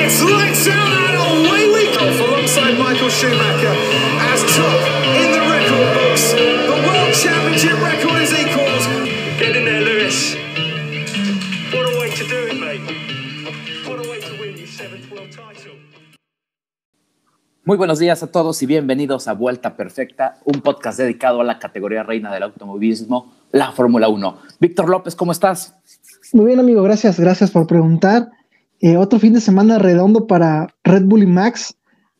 It's lights out and away we go alongside Michael Schumacher as top in the record books. The World Championship record is equals. Get in there, Lewis. What a way to do it, mate. What a way to win your seventh world title. Muy buenos días a todos y bienvenidos a Vuelta Perfecta, un podcast dedicado a la categoría reina del automovilismo, la Fórmula 1. Víctor López, ¿cómo estás? Muy bien, amigo, gracias, gracias por preguntar. Eh, otro fin de semana redondo para Red Bull y Max,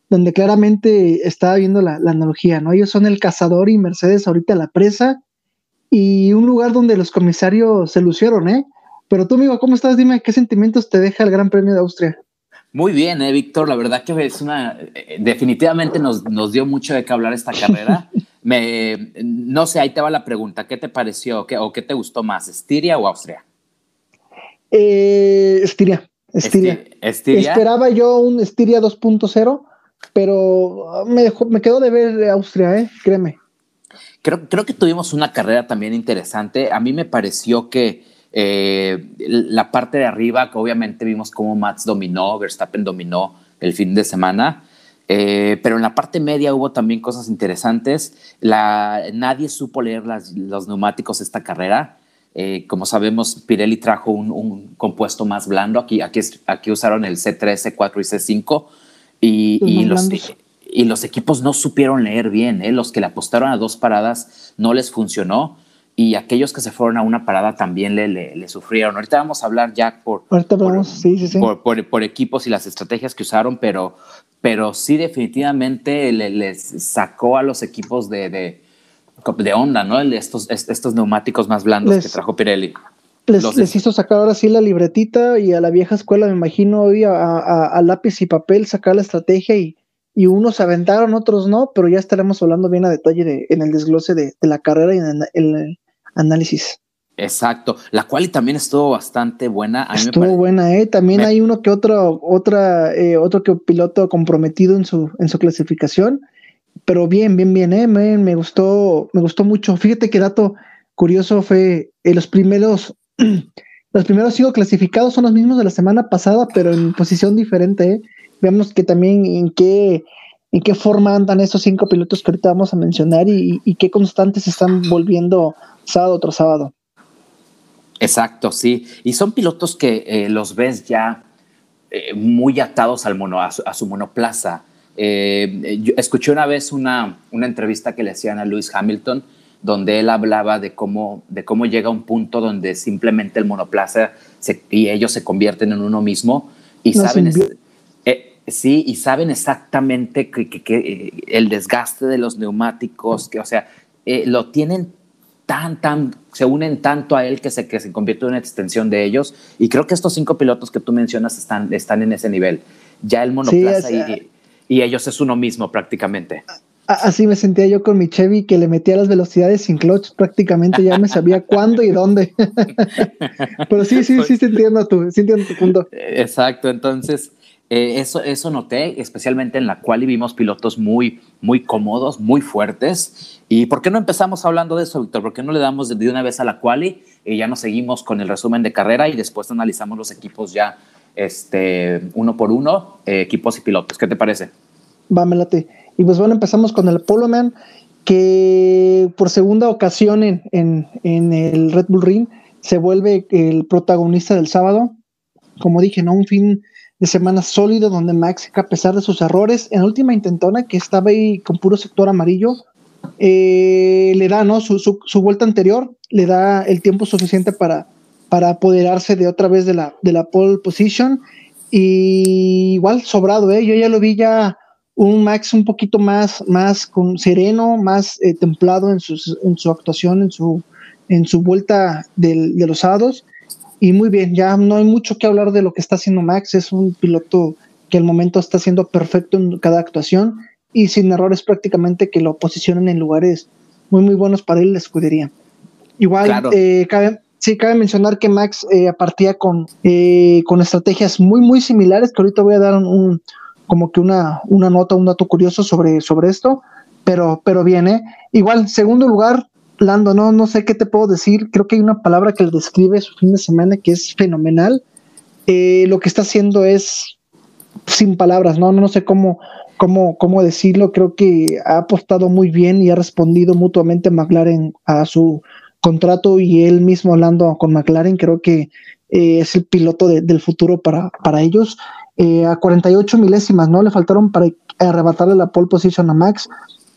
donde claramente estaba viendo la, la, analogía, ¿no? Ellos son el cazador y Mercedes ahorita la presa, y un lugar donde los comisarios se lucieron, ¿eh? Pero tú, amigo, ¿cómo estás? Dime, ¿qué sentimientos te deja el Gran Premio de Austria? Muy bien, eh, Víctor. La verdad que es una. Eh, definitivamente nos, nos, dio mucho de qué hablar esta carrera. Me, no sé, ahí te va la pregunta. ¿Qué te pareció qué, o qué te gustó más, Estiria o Austria? Eh, Estiria. Estiria. Estiria. Esperaba yo un Estiria 2.0, pero me, dejó, me quedó de ver Austria, ¿eh? créeme. Creo, creo que tuvimos una carrera también interesante. A mí me pareció que eh, la parte de arriba, que obviamente vimos cómo Max dominó, Verstappen dominó el fin de semana, eh, pero en la parte media hubo también cosas interesantes. La, nadie supo leer las, los neumáticos esta carrera. Eh, como sabemos, Pirelli trajo un, un, compuesto más blando. Aquí, aquí, aquí usaron el C3, C4 y C5. Y, y los, y los equipos no supieron leer bien. ¿eh? Los que le apostaron a dos paradas no les funcionó y aquellos que se fueron a una parada también le, le, le sufrieron. Ahorita vamos a hablar ya por, Ahorita vamos, por, sí, sí, sí. por, por, por, equipos y las estrategias que usaron, pero, pero sí definitivamente le, les sacó a los equipos de, de, de onda, ¿no? Estos, estos neumáticos más blandos les, que trajo Pirelli. Les, los, les, hizo sacar ahora sí la libretita y a la vieja escuela, me imagino, hoy a, a, a lápiz y papel sacar la estrategia y, y unos aventaron, otros no, pero ya estaremos hablando bien a detalle de, en el desglose de, de la carrera y en el, el análisis. Exacto, la cual también estuvo bastante buena. A estuvo me buena, eh. También me... hay uno que otro, otra, eh, otro que piloto comprometido en su, en su clasificación, pero bien, bien, bien, eh. Me, gustó, me gustó mucho. Fíjate que dato curioso fue eh, los primeros, los primeros cinco clasificados son los mismos de la semana pasada, pero en posición diferente. Eh. Vemos que también en qué en qué forma andan esos cinco pilotos que ahorita vamos a mencionar y, qué constantes están volviendo sábado tras sábado. Exacto, sí. Y son pilotos que eh, los ves ya muy atados al mono, a su monoplaza. Eh, yo escuché una vez una, una, entrevista que le hacían a Lewis Hamilton, donde él hablaba de cómo, de cómo llega un punto donde simplemente el monoplaza se, y ellos se convierten en uno mismo y saben, eh, sí, y saben exactamente que, que, que, el desgaste de los neumáticos, que, o sea, lo tienen tan, tan, se unen tanto a él que se, que se convierte en una extensión de ellos. Y creo que estos cinco pilotos que tú mencionas están, están en ese nivel. Ya el monoplaza sí, y, y, ellos es uno mismo prácticamente. Así me sentía yo con mi Chevy que le metía las velocidades sin clutch, prácticamente ya me sabía cuándo y dónde. Pero sí, sí, sí, sí entiendo tu, sí entiendo tu punto. Exacto, entonces eh, eso, eso noté, especialmente en la cual vimos pilotos muy, muy cómodos, muy fuertes. ¿Y por qué no empezamos hablando de eso, Víctor? ¿Por qué no le damos de una vez a la quali y ya nos seguimos con el resumen de carrera y después analizamos los equipos ya este, uno por uno, eh, equipos y pilotos? ¿Qué te parece? Va. Y pues bueno, empezamos con el Polo Man, que por segunda ocasión en, en, en el Red Bull Ring se vuelve el protagonista del sábado. Como dije, ¿no? Un fin de semana sólido donde Max, a pesar de sus errores, en la última intentona que estaba ahí con puro sector amarillo, eh, le da, ¿no? Su, su, vuelta anterior, le da el tiempo suficiente para, para apoderarse de otra vez de la, de la pole position. Y igual sobrado, ¿eh? Yo ya lo vi ya un Max un poquito más, más con sereno, más eh, templado en, sus, en su actuación, en su, en su vuelta del, de los hados. Y muy bien, ya no hay mucho que hablar de lo que está haciendo Max. Es un piloto que al momento está siendo perfecto en cada actuación y sin errores prácticamente que lo posicionan en lugares muy, muy buenos para él la escudería. Igual, claro. eh, cabe, sí, cabe mencionar que Max eh, partía con, eh, con estrategias muy, muy similares, que ahorita voy a dar un, como que una, una nota, un dato curioso sobre, sobre esto, pero, pero bien, ¿eh? Igual, segundo lugar, Lando, no, no sé qué te puedo decir, creo que hay una palabra que le describe su fin de semana que es fenomenal. Eh, lo que está haciendo es sin palabras, ¿no? No sé cómo, cómo, cómo decirlo. Creo que ha apostado muy bien y ha respondido mutuamente McLaren a su contrato y él mismo hablando con McLaren. Creo que eh, es el piloto del futuro para, para ellos. Eh, a 48 milésimas, ¿no? Le faltaron para arrebatarle la pole position a Max,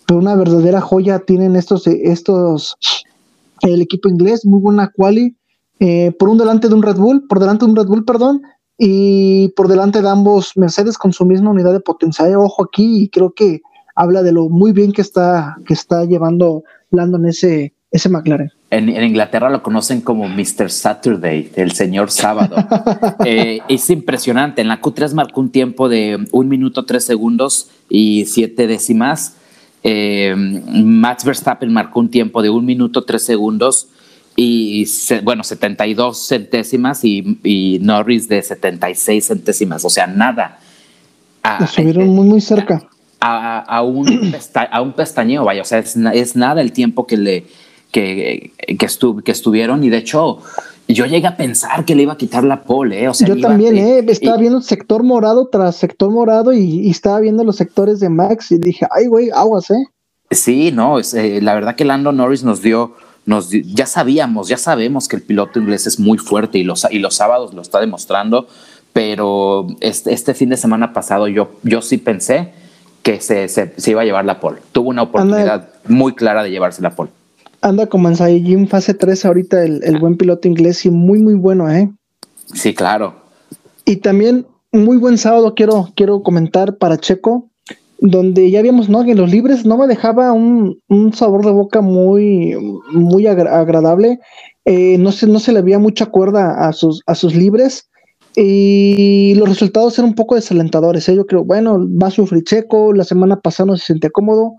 pero una verdadera joya tienen estos, estos el equipo inglés, muy buena quali, eh, por un delante de un Red Bull, por delante de un Red Bull, perdón, y por delante de ambos Mercedes con su misma unidad de potencia. Eh, ojo aquí, y creo que habla de lo muy bien que está, que está llevando Landon ese, ese McLaren. En, Inglaterra lo conocen como Mr. Saturday, el señor sábado. Eh, es impresionante. En la Q3 marcó un tiempo de un minuto tres segundos y siete décimas. Eh, Max Verstappen marcó un tiempo de un minuto tres segundos y bueno, 72 centésimas y, Norris de 76 centésimas, o sea, nada. A, estuvieron muy, muy cerca. A, un a un pestañeo, vaya, o sea, es, nada el tiempo que le que, que, que estuvieron y de hecho yo llegué a pensar que le iba a quitar la pole, ¿eh? O sea, yo también, ¿eh? Estaba viendo sector morado tras sector morado y, estaba viendo los sectores de Max y dije, ay, güey, aguas, ¿eh? Sí, no, es, eh, la verdad que Lando Norris nos dio nos, ya sabíamos, ya sabemos que el piloto inglés es muy fuerte y los, y los sábados lo está demostrando, pero este, este fin de semana pasado yo, yo sí pensé que se, se, iba a llevar la pole. Tuvo una oportunidad muy clara de llevarse la pole. Anda como en Jim fase 3 ahorita el, el buen piloto inglés y muy, muy bueno, ¿eh? Sí, claro. Y también muy buen sábado quiero, quiero comentar para Checo donde ya vimos, ¿no? Que los libres no me dejaba un, sabor de boca muy, muy agradable. Eh, no, se, no se le había mucha cuerda a sus, a sus libres. Y los resultados eran un poco desalentadores. ¿eh? Yo creo, bueno, va a sufrir Checo, la semana pasada no se sentía cómodo,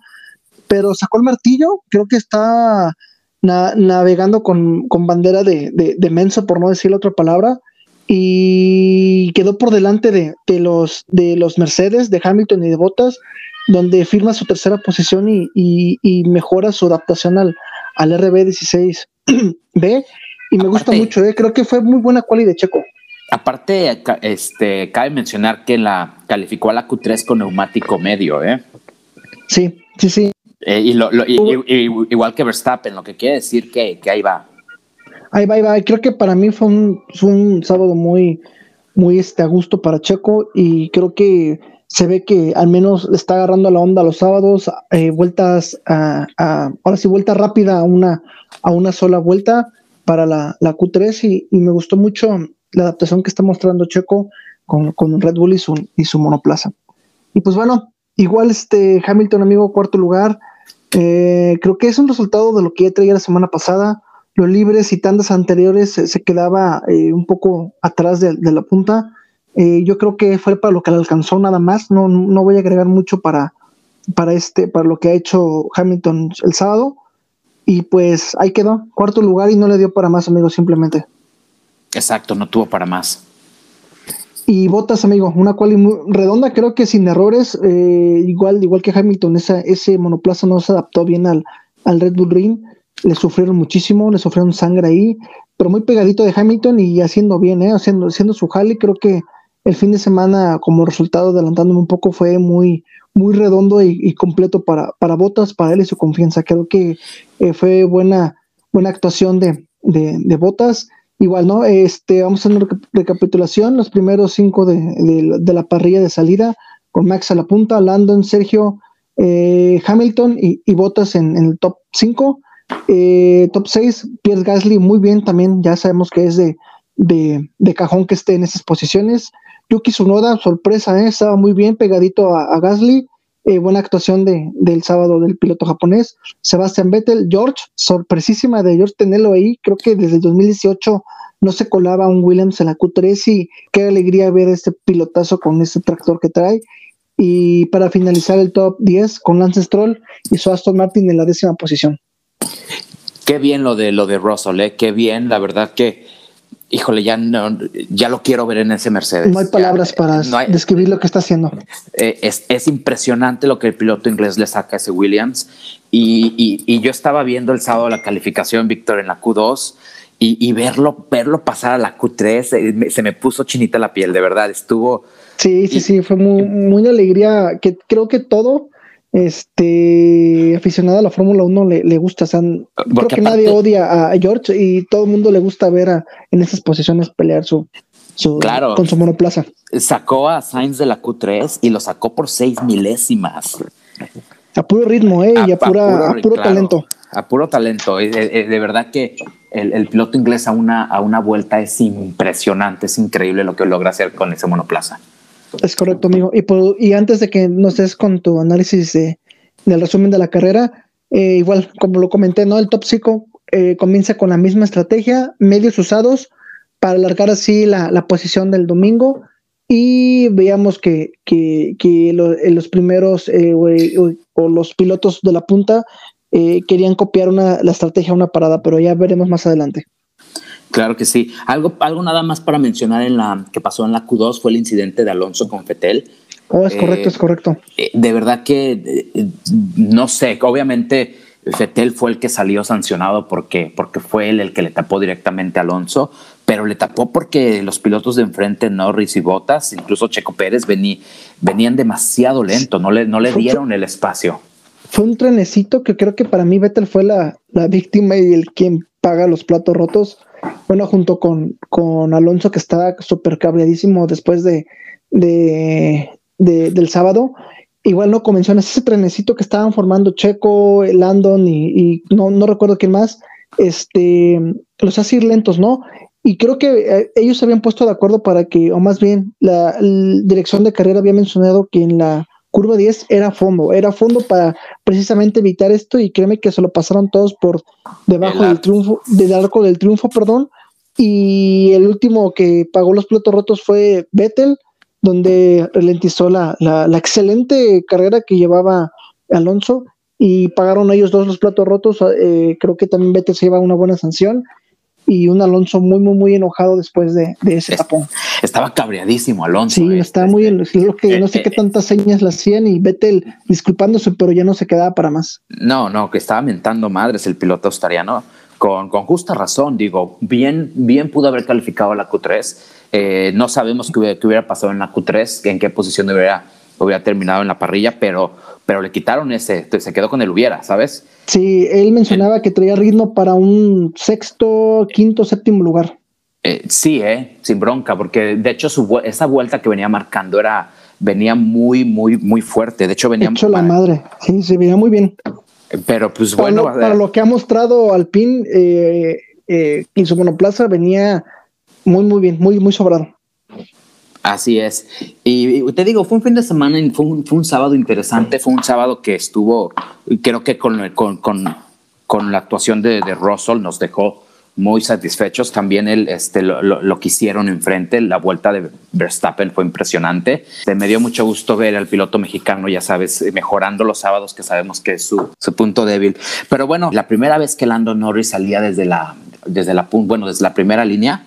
pero sacó el martillo, creo que está navegando con, bandera de, de, de, menso, por no decir otra palabra, y quedó por delante de, los, de los Mercedes, de Hamilton y de Bottas, donde firma su tercera posición y, mejora su adaptación al, al RB16B. Y me gusta mucho, ¿eh? creo que fue muy buena cualidad de Checo. Aparte, este, cabe mencionar que la calificó a la Q3 con neumático medio, ¿eh? Sí, sí, sí. Eh, y, lo, igual que Verstappen, lo que quiere decir que, que ahí va. Ahí va, ahí va. Creo que para mí fue un, un sábado muy, muy este, a gusto para Checo y creo que se ve que al menos está agarrando la onda los sábados, eh, vueltas a, ahora sí, vuelta rápida a una, a una sola vuelta para la, la Q3 y, me gustó mucho la adaptación que está mostrando Checo con, con Red Bull y su, y su monoplaza. Y pues bueno, igual este Hamilton, amigo, cuarto lugar. Eh, creo que es un resultado de lo que ya traía la semana pasada los libres y tandas anteriores se, quedaba eh, un poco atrás de, la punta. Eh, yo creo que fue para lo que le alcanzó nada más. No, no voy a agregar mucho para, para, este, para lo que ha hecho Hamilton el sábado. Y pues ahí quedó, cuarto lugar y no le dio para más, amigo, simplemente. Exacto, no tuvo para más. Y Botas, amigo, una cual muy redonda, creo que sin errores, eh, igual, igual que Hamilton, esa, ese monoplaza no se adaptó bien al, al Red Bull Ring le sufrieron muchísimo, le sufrieron sangre ahí, pero muy pegadito de Hamilton y haciendo bien, ¿eh? haciendo, haciendo su jale. Creo que el fin de semana, como resultado, adelantándome un poco, fue muy, muy redondo y, completo para, para Botas, para él y su confianza. Creo que eh, fue buena, buena actuación de, de, Botas. Igual, ¿no? Este, vamos a hacer una recapitulación, los primeros cinco de, la parrilla de salida, con Max a la punta, Landon, Sergio, eh, Hamilton y, y Botas en, en el top 5. Eh, top 6, Pierre Gasly, muy bien también, ya sabemos que es de, de, cajón que esté en esas posiciones. Yuki Tsunoda, sorpresa, ¿eh? estaba muy bien pegadito a, Gasly. Eh, buena actuación de, del sábado del piloto japonés. Sebastian Vettel, George, sorpresísima de George tenerlo ahí. Creo que desde 2018 no se colaba un Williams en la Q3 y qué alegría ver este pilotazo con este tractor que trae. Y para finalizar el top 10 con Lance Stroll y su Aston Martin en la décima posición. Qué bien lo de lo de Russell, ¿eh? qué bien, la verdad que, híjole, ya no, ya lo quiero ver en ese Mercedes. No hay palabras para describir lo que está haciendo. Eh, es, impresionante lo que el piloto inglés le saca a ese Williams. Y, yo estaba viendo el sábado la calificación, Víctor, en la Q2 y, verlo, verlo pasar a la Q3, eh, se me puso chinita la piel, de verdad. Estuvo, Sí, sí, sí, fue muy, muy alegría, que creo que todo este aficionado a la Fórmula 1 le, le, gusta. O sea, creo que nadie odia a George y todo el mundo le gusta ver a, en esas posiciones pelear su, su claro. con su monoplaza. Sacó a Sainz de la Q3 y lo sacó por seis milésimas. A puro ritmo, ¿eh? A, y a, pura, a puro, a puro claro, talento. A puro talento. De, de verdad que el, el, piloto inglés a una, a una vuelta es impresionante, es increíble lo que logra hacer con ese monoplaza. Es correcto, amigo. Y, por, y antes de que nos des con tu análisis de, del resumen de la carrera, eh, igual, como lo comenté, ¿no? El top 5 eh, comienza con la misma estrategia, medios usados para alargar así la, la posición del domingo. Y veíamos que, que, que lo, los primeros eh, o, o, los pilotos de la punta querían copiar una, la estrategia a una parada, pero ya veremos más adelante. Claro que sí. Algo, algo nada más para mencionar en la que pasó en la Q2 fue el incidente de Alonso con Fetel. Oh, es correcto, eh, es correcto. De verdad que eh, no sé, obviamente Fetel fue el que salió sancionado porque, porque fue él el que le tapó directamente a Alonso, pero le tapó porque los pilotos de enfrente, Norris y Bottas, incluso Checo Pérez, vení, venían demasiado lento, no le, no le dieron el espacio. Fue un trenecito que creo que para mí Vettel fue la, la víctima y el quien paga los platos rotos bueno, junto con, con Alonso, que estaba súper cabreadísimo después de, de, de, del sábado. Igual no convenciones, ese trenecito que estaban formando Checo, Landon y, y no, no recuerdo quién más, este, los hace ir lentos, ¿no? Y creo que eh, ellos se habían puesto de acuerdo para que, o más bien, la, la dirección de carrera había mencionado que en la curva 10 era fondo, era fondo para precisamente evitar esto y créeme que se lo pasaron todos por debajo del triunfo, del arco del triunfo, perdón, y el último que pagó los platos rotos fue Vettel, donde ralentizó la, la, la excelente carrera que llevaba Alonso y pagaron ellos dos los platos rotos, eh, creo que también Vettel se lleva una buena sanción y un Alonso muy, muy, muy enojado después de, de ese tapón. Estaba cabreadísimo Alonso. Sí, este, estaba muy este, lo que no sé eh, qué tantas señas le hacían y Vettel disculpándose, pero ya no se quedaba para más. No, no, que estaba mentando madres el piloto australiano. Con, con justa razón, digo, bien, bien pudo haber calificado a la Q3. Eh, no sabemos qué hubiera, qué hubiera, pasado en la Q3, en qué posición hubiera, hubiera terminado en la parrilla, pero, pero le quitaron ese, se quedó con el hubiera, ¿sabes? Sí, él mencionaba que traía ritmo para un sexto, quinto, séptimo lugar. Eh, sí, eh, sin bronca, porque de hecho su, esa vuelta que venía marcando era venía muy, muy, muy fuerte. De hecho, venía. Hecho la madre, sí, se veía muy bien. Pero pues para bueno. Lo, para lo que ha mostrado Alpine eh, eh, y su monoplaza venía muy, muy bien, muy, muy sobrado. Así es. Y, y, te digo, fue un fin de semana, fue un, fue un, sábado interesante, fue un sábado que estuvo, creo que con, con, con, con la actuación de, de, Russell nos dejó muy satisfechos. También el, este, lo, lo, lo, que hicieron enfrente, la vuelta de Verstappen fue impresionante. Me dio mucho gusto ver al piloto mexicano, ya sabes, mejorando los sábados, que sabemos que es su, su punto débil. Pero bueno, la primera vez que Lando Norris salía desde la, desde la, bueno, desde la primera línea,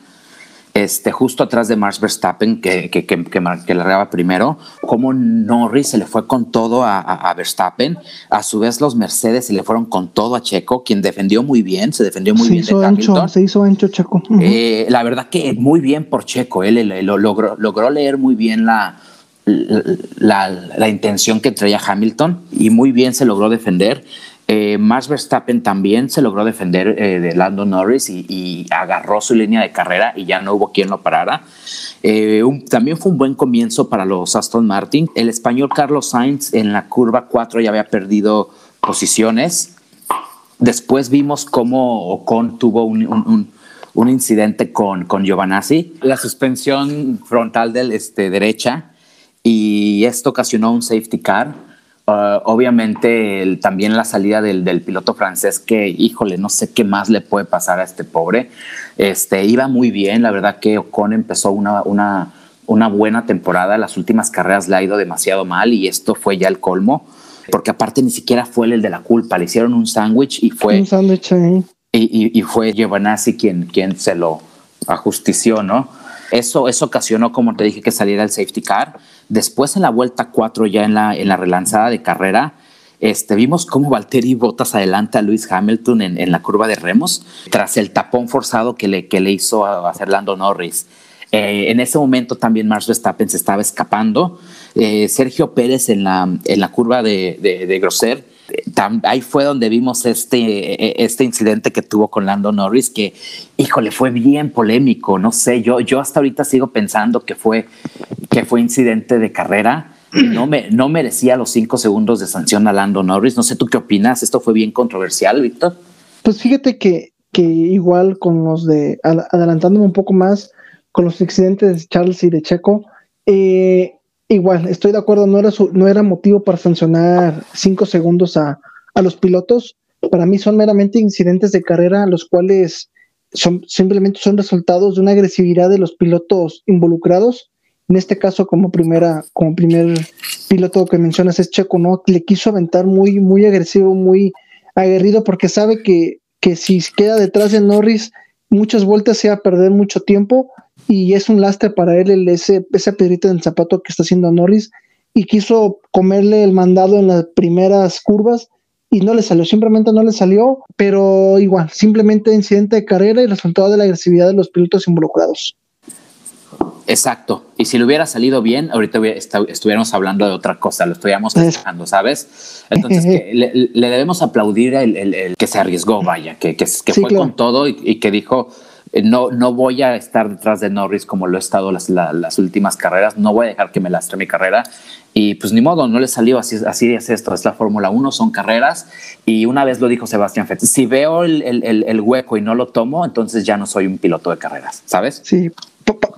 este, justo atrás de Max Verstappen, que, que, que, que, largaba primero, como Norris se le fue con todo a, a, a, Verstappen. A su vez, los Mercedes se le fueron con todo a Checo, quien defendió muy bien, se defendió muy se bien hizo de ancho. Se hizo ancho Checo. Uh -huh. eh, la verdad que muy bien por Checo, él, él, él logró, logró, leer muy bien la, la, la, la intención que traía Hamilton y muy bien se logró defender. Eh, Max Verstappen también se logró defender eh, de Lando Norris y, y, agarró su línea de carrera y ya no hubo quien lo parara. Eh, un, también fue un buen comienzo para los Aston Martin. El español Carlos Sainz en la curva 4 ya había perdido posiciones. Después vimos cómo Ocon tuvo un, un, un, un incidente con, con Giovanazzi, la suspensión frontal del este, derecha y esto ocasionó un safety car. Uh, obviamente el, también la salida del, del, piloto francés que, híjole, no sé qué más le puede pasar a este pobre. Este, iba muy bien, la verdad que Ocon empezó una, una, una buena temporada, las últimas carreras le ha ido demasiado mal y esto fue ya el colmo, porque aparte ni siquiera fue el de la culpa, le hicieron un sándwich y fue... Un sándwich. Y, y, y, fue Giovanazzi quien, quien se lo ajustició, ¿no? Eso, eso ocasionó, como te dije, que saliera el safety car. Después en la vuelta 4, ya en la, en la relanzada de carrera, este, vimos cómo Valtteri Bottas adelanta a Lewis Hamilton en, en, la curva de remos tras el tapón forzado que le, que le hizo a, a Fernando Norris. Eh, en ese momento también Max Verstappen se estaba escapando. Eh, Sergio Pérez en la, en la curva de, de, de Grosser ahí fue donde vimos este, e, este incidente que tuvo con Lando Norris, que, híjole, fue bien polémico. No sé, yo, yo hasta ahorita sigo pensando que fue, que fue incidente de carrera. No, me, no merecía los cinco segundos de sanción a Lando Norris. No sé tú qué opinas. Esto fue bien controversial, Víctor. Pues fíjate que, que igual con los de, adelantándome un poco más, con los incidentes de Charles y de Checo, eh, igual, estoy de acuerdo, no era, no era motivo para sancionar cinco segundos a, los pilotos. Para mí son meramente incidentes de carrera, los cuales son, simplemente son resultados de una agresividad de los pilotos involucrados. En este caso, como primera, como primer piloto que mencionas es Checo, ¿no? Le quiso aventar muy, muy agresivo, muy aguerrido, porque sabe que, que si queda detrás de Norris, muchas vueltas se va a perder mucho tiempo y es un lastre para él el, ese, esa pedrita en el zapato que está haciendo Norris y quiso comerle el mandado en las primeras curvas y no le salió, simplemente no le salió, pero igual, simplemente incidente de carrera y resultado de la agresividad de los pilotos involucrados. Exacto. Y si le hubiera salido bien, ahorita estuviéramos hablando de otra cosa, lo estuviéramos festejando, ¿sabes? Entonces, le, debemos aplaudir el, que se arriesgó, vaya, que, que, fue con todo y, que dijo, no, no voy a estar detrás de Norris como lo he estado las, las últimas carreras, no voy a dejar que me lastre mi carrera. Y pues ni modo, no le salió así, así es esto, es la Fórmula 1, son carreras. Y una vez lo dijo Sebastián Vettel, si veo el, el, el, hueco y no lo tomo, entonces ya no soy un piloto de carreras, ¿sabes? Sí,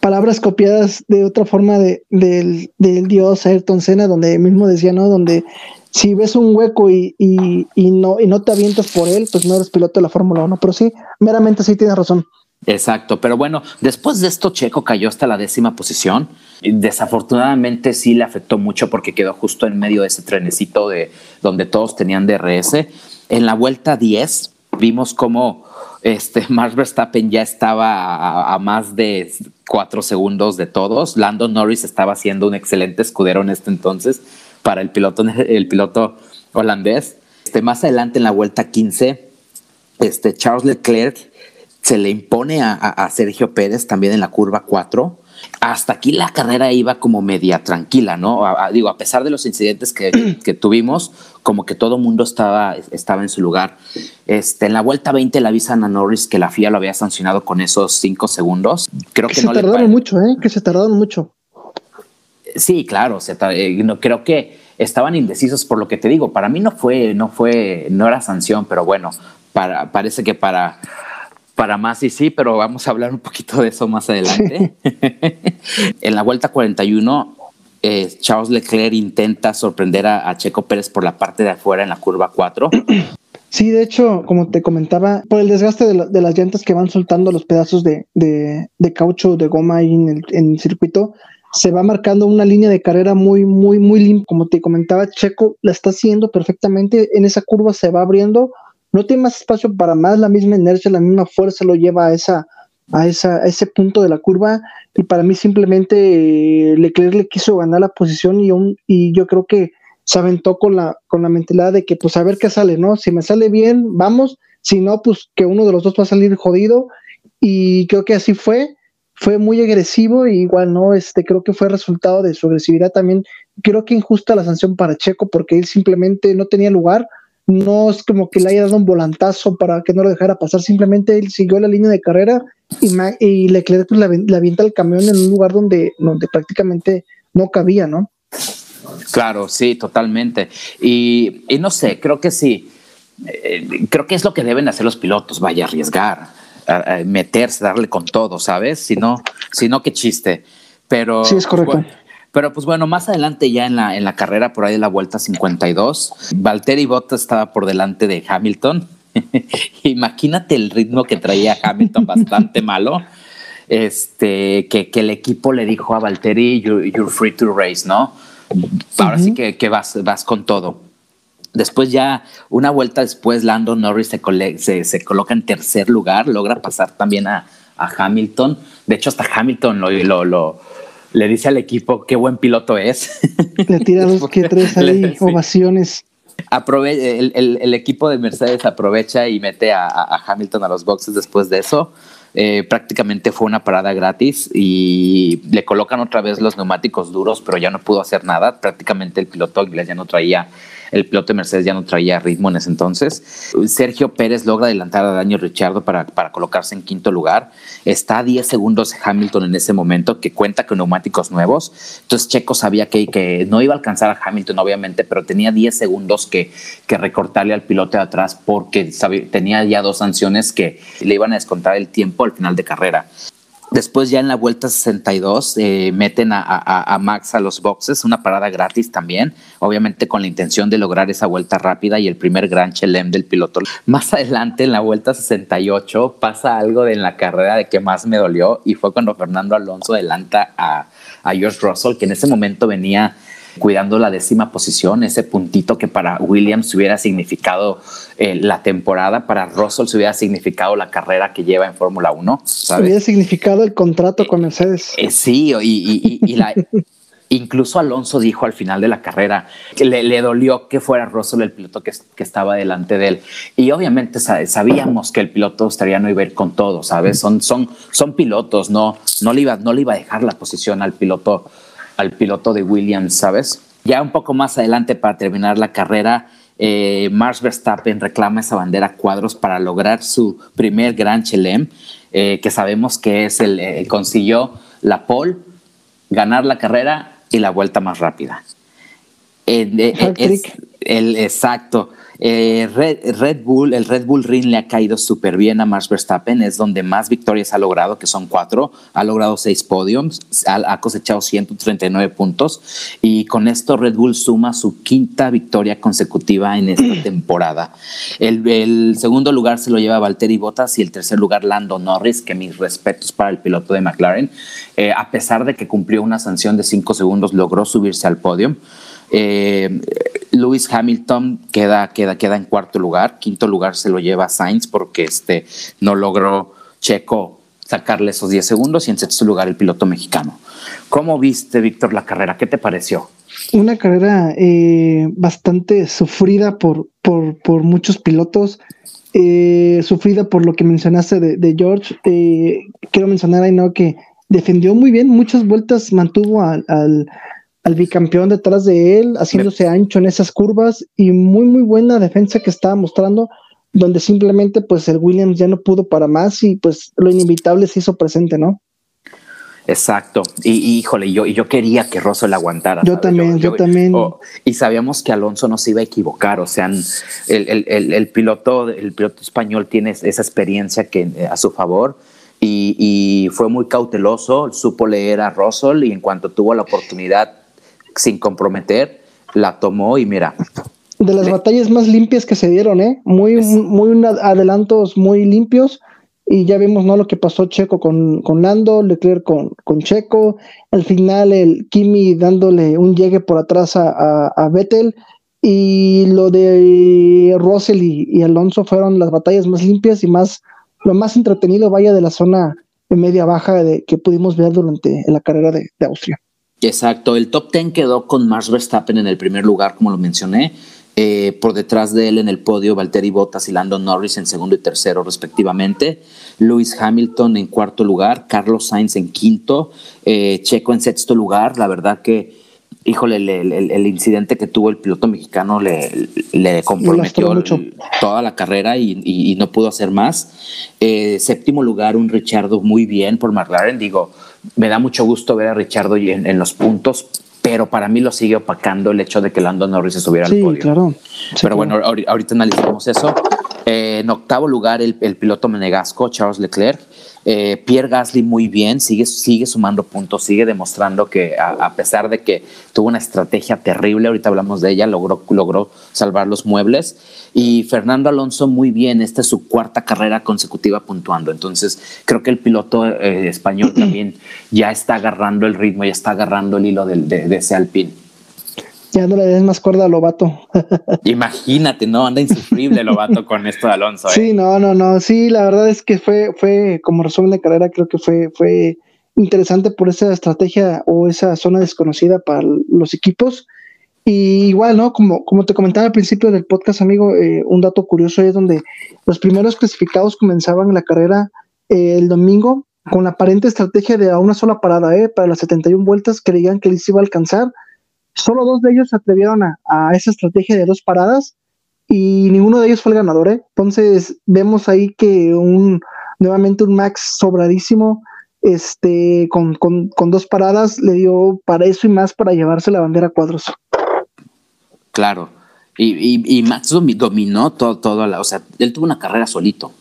palabras copiadas de otra forma de, del, del dios Ayrton Senna, donde mismo decía, ¿no? Donde si ves un hueco y, y, y, no, y no te avientas por él, pues no eres piloto de la Fórmula 1. Pero sí, meramente sí tienes razón. Exacto, pero bueno, después de esto Checo cayó hasta la décima posición. Desafortunadamente sí le afectó mucho porque quedó justo en medio de ese trenecito de donde todos tenían DRS. En la vuelta 10 vimos cómo este, Max Verstappen ya estaba a, más de cuatro segundos de todos. Lando Norris estaba haciendo un excelente escudero en este entonces para el piloto, el piloto holandés. Este, más adelante en la vuelta 15, este, Charles Leclerc se le impone a, a Sergio Pérez también en la curva 4 hasta aquí la carrera iba como media tranquila, ¿no? digo, a pesar de los incidentes que, tuvimos, como que todo mundo estaba, estaba en su lugar. Este, en la vuelta 20 le avisan a Norris que la FIA lo había sancionado con esos cinco segundos. Creo que, se tardaron mucho, ¿eh? Que se tardaron mucho. Sí, claro, eh, no, creo que estaban indecisos por lo que te digo. Para mí no fue, no fue, no era sanción, pero bueno, para, parece que para para más y sí, pero vamos a hablar un poquito de eso más adelante. en la vuelta 41, eh, Charles Leclerc intenta sorprender a, Checo Pérez por la parte de afuera en la curva 4. Sí, de hecho, como te comentaba, por el desgaste de, las llantas que van soltando los pedazos de, caucho, de goma ahí en el, en el, circuito, se va marcando una línea de carrera muy, muy, muy limpia. Como te comentaba, Checo la está haciendo perfectamente. En esa curva se va abriendo no tiene más espacio para más, la misma inercia, la misma fuerza lo lleva a esa, a esa, ese punto de la curva, y para mí simplemente eh, Leclerc le quiso ganar la posición y, un, y yo creo que se aventó con la, con la mentalidad de que pues a ver qué sale, ¿no? Si me sale bien, vamos, si no, pues que uno de los dos va a salir jodido, y creo que así fue, fue muy agresivo y igual no, este creo que fue resultado de su agresividad también, creo que injusta la sanción para Checo porque él simplemente no tenía lugar, no es como que le haya dado un volantazo para que no lo dejara pasar, simplemente él siguió la línea de carrera y, y Leclerc pues, le, avienta el camión en un lugar donde, donde prácticamente no cabía, ¿no? Claro, sí, totalmente. Y, no sé, creo que sí, eh, creo que es lo que deben hacer los pilotos, vaya a arriesgar, meterse, darle con todo, ¿sabes? Si no, si no, qué chiste. Pero, sí, es correcto. Pero pues bueno, más adelante ya en la, en la carrera, por ahí de la vuelta 52, Valtteri Bottas estaba por delante de Hamilton. Imagínate el ritmo que traía Hamilton, bastante malo. Este, que, que, el equipo le dijo a Valtteri, you're, free to race, ¿no? Ahora sí que, que, vas, vas con todo. Después ya, una vuelta después, Lando Norris se, se, coloca en tercer lugar, logra pasar también a, a Hamilton. De hecho, hasta Hamilton lo, lo le dice al equipo qué buen piloto es. Le tira dos que tres ahí, ovaciones. el, el, equipo de Mercedes aprovecha y mete a, Hamilton a los boxes después de eso. eh, prácticamente fue una parada gratis y le colocan otra vez los neumáticos duros, pero ya no pudo hacer nada. Prácticamente el piloto inglés ya no traía el piloto de Mercedes ya no traía ritmo en ese entonces. Sergio Pérez logra adelantar a Daniel Ricciardo para, para colocarse en quinto lugar. Está a 10 segundos Hamilton en ese momento, que cuenta con neumáticos nuevos. Entonces Checo sabía que, que no iba a alcanzar a Hamilton, obviamente, pero tenía 10 segundos que, que recortarle al piloto de atrás porque tenía ya dos sanciones que le iban a descontar el tiempo al final de carrera. Después ya en la vuelta 62 eh, meten a, Max a los boxes, una parada gratis también, obviamente con la intención de lograr esa vuelta rápida y el primer gran chelem del piloto. Más adelante en la vuelta 68 pasa algo de en la carrera de que más me dolió y fue cuando Fernando Alonso adelanta a, a George Russell, que en ese momento venía cuidando la décima posición, ese puntito que para Williams hubiera significado eh, la temporada, para Russell se hubiera significado la carrera que lleva en Fórmula 1. Hubiera significado el contrato con Mercedes. Eh, sí, y, la, incluso Alonso dijo al final de la carrera que le, dolió que fuera Russell el piloto que, estaba delante de él. Y obviamente sabíamos que el piloto estaría no iba a ir con todo, ¿sabes? Son, son, son pilotos, no, no, le iba, no le iba a dejar la posición al piloto al piloto de Williams, ¿sabes? Ya un poco más adelante para terminar la carrera, eh, Max Verstappen reclama esa bandera cuadros para lograr su primer Gran Chelem, eh, que sabemos que es el eh, consiguió la pole, ganar la carrera y la vuelta más rápida. es el exacto. Eh, Red, Bull, el Red Bull Ring le ha caído súper bien a Max Verstappen, es donde más victorias ha logrado, que son cuatro, ha logrado seis podiums, ha, cosechado 139 puntos y con esto Red Bull suma su quinta victoria consecutiva en esta temporada. El, segundo lugar se lo lleva Valtteri Bottas y el tercer lugar Lando Norris, que mis respetos para el piloto de McLaren, eh, a pesar de que cumplió una sanción de cinco segundos, logró subirse al podio. Eh, Lewis Hamilton queda, queda, queda en cuarto lugar. Quinto lugar se lo lleva Sainz porque este, no logró Checo sacarle esos 10 segundos y en sexto lugar el piloto mexicano. ¿Cómo viste, Víctor, la carrera? ¿Qué te pareció? Una carrera eh, bastante sufrida por, por, por muchos pilotos, eh, sufrida por lo que mencionaste de, George. Quiero mencionar ahí, ¿no? Que defendió muy bien, muchas vueltas mantuvo al bicampeón detrás de él, haciéndose ancho en esas curvas y muy, muy buena defensa que estaba mostrando, donde simplemente pues el Williams ya no pudo para más y pues lo inevitable se hizo presente, ¿no? Exacto. Y, híjole, yo, yo quería que Russell aguantara. Yo también, yo, también. Oh, y sabíamos que Alonso no se iba a equivocar. O sea, el, piloto, el piloto español tiene esa experiencia que, eh, a su favor. Y, y, fue muy cauteloso, supo leer a Russell y en cuanto tuvo la oportunidad sin comprometer, la tomó y mira. De las batallas más limpias que se dieron, ¿eh? Muy, muy adelantos muy limpios. Y ya vimos, ¿no? Lo que pasó Checo con, con Lando, Leclerc con, con Checo. Al final, el Kimi dándole un llegue por atrás a, a, Vettel. Y lo de Russell y, Alonso fueron las batallas más limpias y más, lo más entretenido, vaya, de la zona de media baja de, que pudimos ver durante la carrera de Austria. Exacto, el top 10 quedó con Max Verstappen en el primer lugar, como lo mencioné. Eh, por detrás de él en el podio, Valtteri Bottas y Lando Norris en segundo y tercero, respectivamente. Lewis Hamilton en cuarto lugar, Carlos Sainz en quinto, eh, Checo en sexto lugar. La verdad que, híjole, el, incidente que tuvo el piloto mexicano le, le comprometió toda la carrera y, no pudo hacer más. Eh, séptimo lugar, un Richardo muy bien por McLaren. Digo, me da mucho gusto ver a Richardo en, en los puntos, pero para mí lo sigue opacando el hecho de que Lando Norris estuviera al podio. Claro. pero bueno, ahorita analizamos eso. Eh, en octavo lugar, el, el, piloto menegasco, Charles Leclerc. Eh, Pierre Gasly muy bien, sigue, sigue sumando puntos, sigue demostrando que a, pesar de que tuvo una estrategia terrible, ahorita hablamos de ella, logró, logró salvar los muebles. Y Fernando Alonso muy bien, esta es su cuarta carrera consecutiva puntuando. Entonces creo que el piloto eh, español también ya está agarrando el ritmo, ya está agarrando el hilo de, de ese Alpine. Ya no le des más cuerda a Lobato. Imagínate, ¿no? Anda insufrible Lobato con esto de Alonso. ¿eh? Sí, no, no, no. Sí, la verdad es que fue, fue, como resumen de carrera, creo que fue, fue interesante por esa estrategia o esa zona desconocida para los equipos. Y igual, ¿no? Como, como te comentaba al principio del podcast, amigo, eh, un dato curioso es donde los primeros clasificados comenzaban la carrera eh, el domingo con la aparente estrategia de a una sola parada, ¿eh? para las 71 vueltas, creían que les iba a alcanzar. Solo dos de ellos se atrevieron a, a esa estrategia de dos paradas y ninguno de ellos fue el ganador. ¿eh? Entonces vemos ahí que un nuevamente un Max sobradísimo, este, con, con, con, dos paradas, le dio para eso y más para llevarse la bandera a cuadros. Claro. Y, y, y Max dominó todo, todo la, o sea, él tuvo una carrera solito.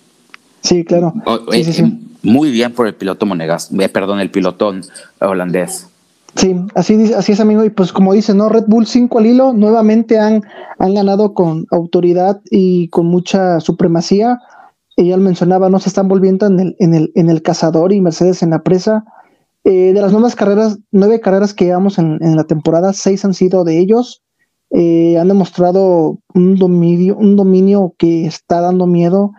Sí, claro. O, sí, eh, sí, sí. Muy bien por el piloto Monegas, eh, perdón, el pilotón holandés. Sí, así, así es, amigo. Y pues como dice, ¿no? Red Bull 5 al hilo, nuevamente han, han ganado con autoridad y con mucha supremacía. Ella mencionaba, no se están volviendo en el, en el, en el cazador y Mercedes en la presa. Eh, de las nuevas carreras, nueve carreras que llevamos en, en la temporada, seis han sido de ellos. Eh, han demostrado un dominio, un dominio que está dando miedo.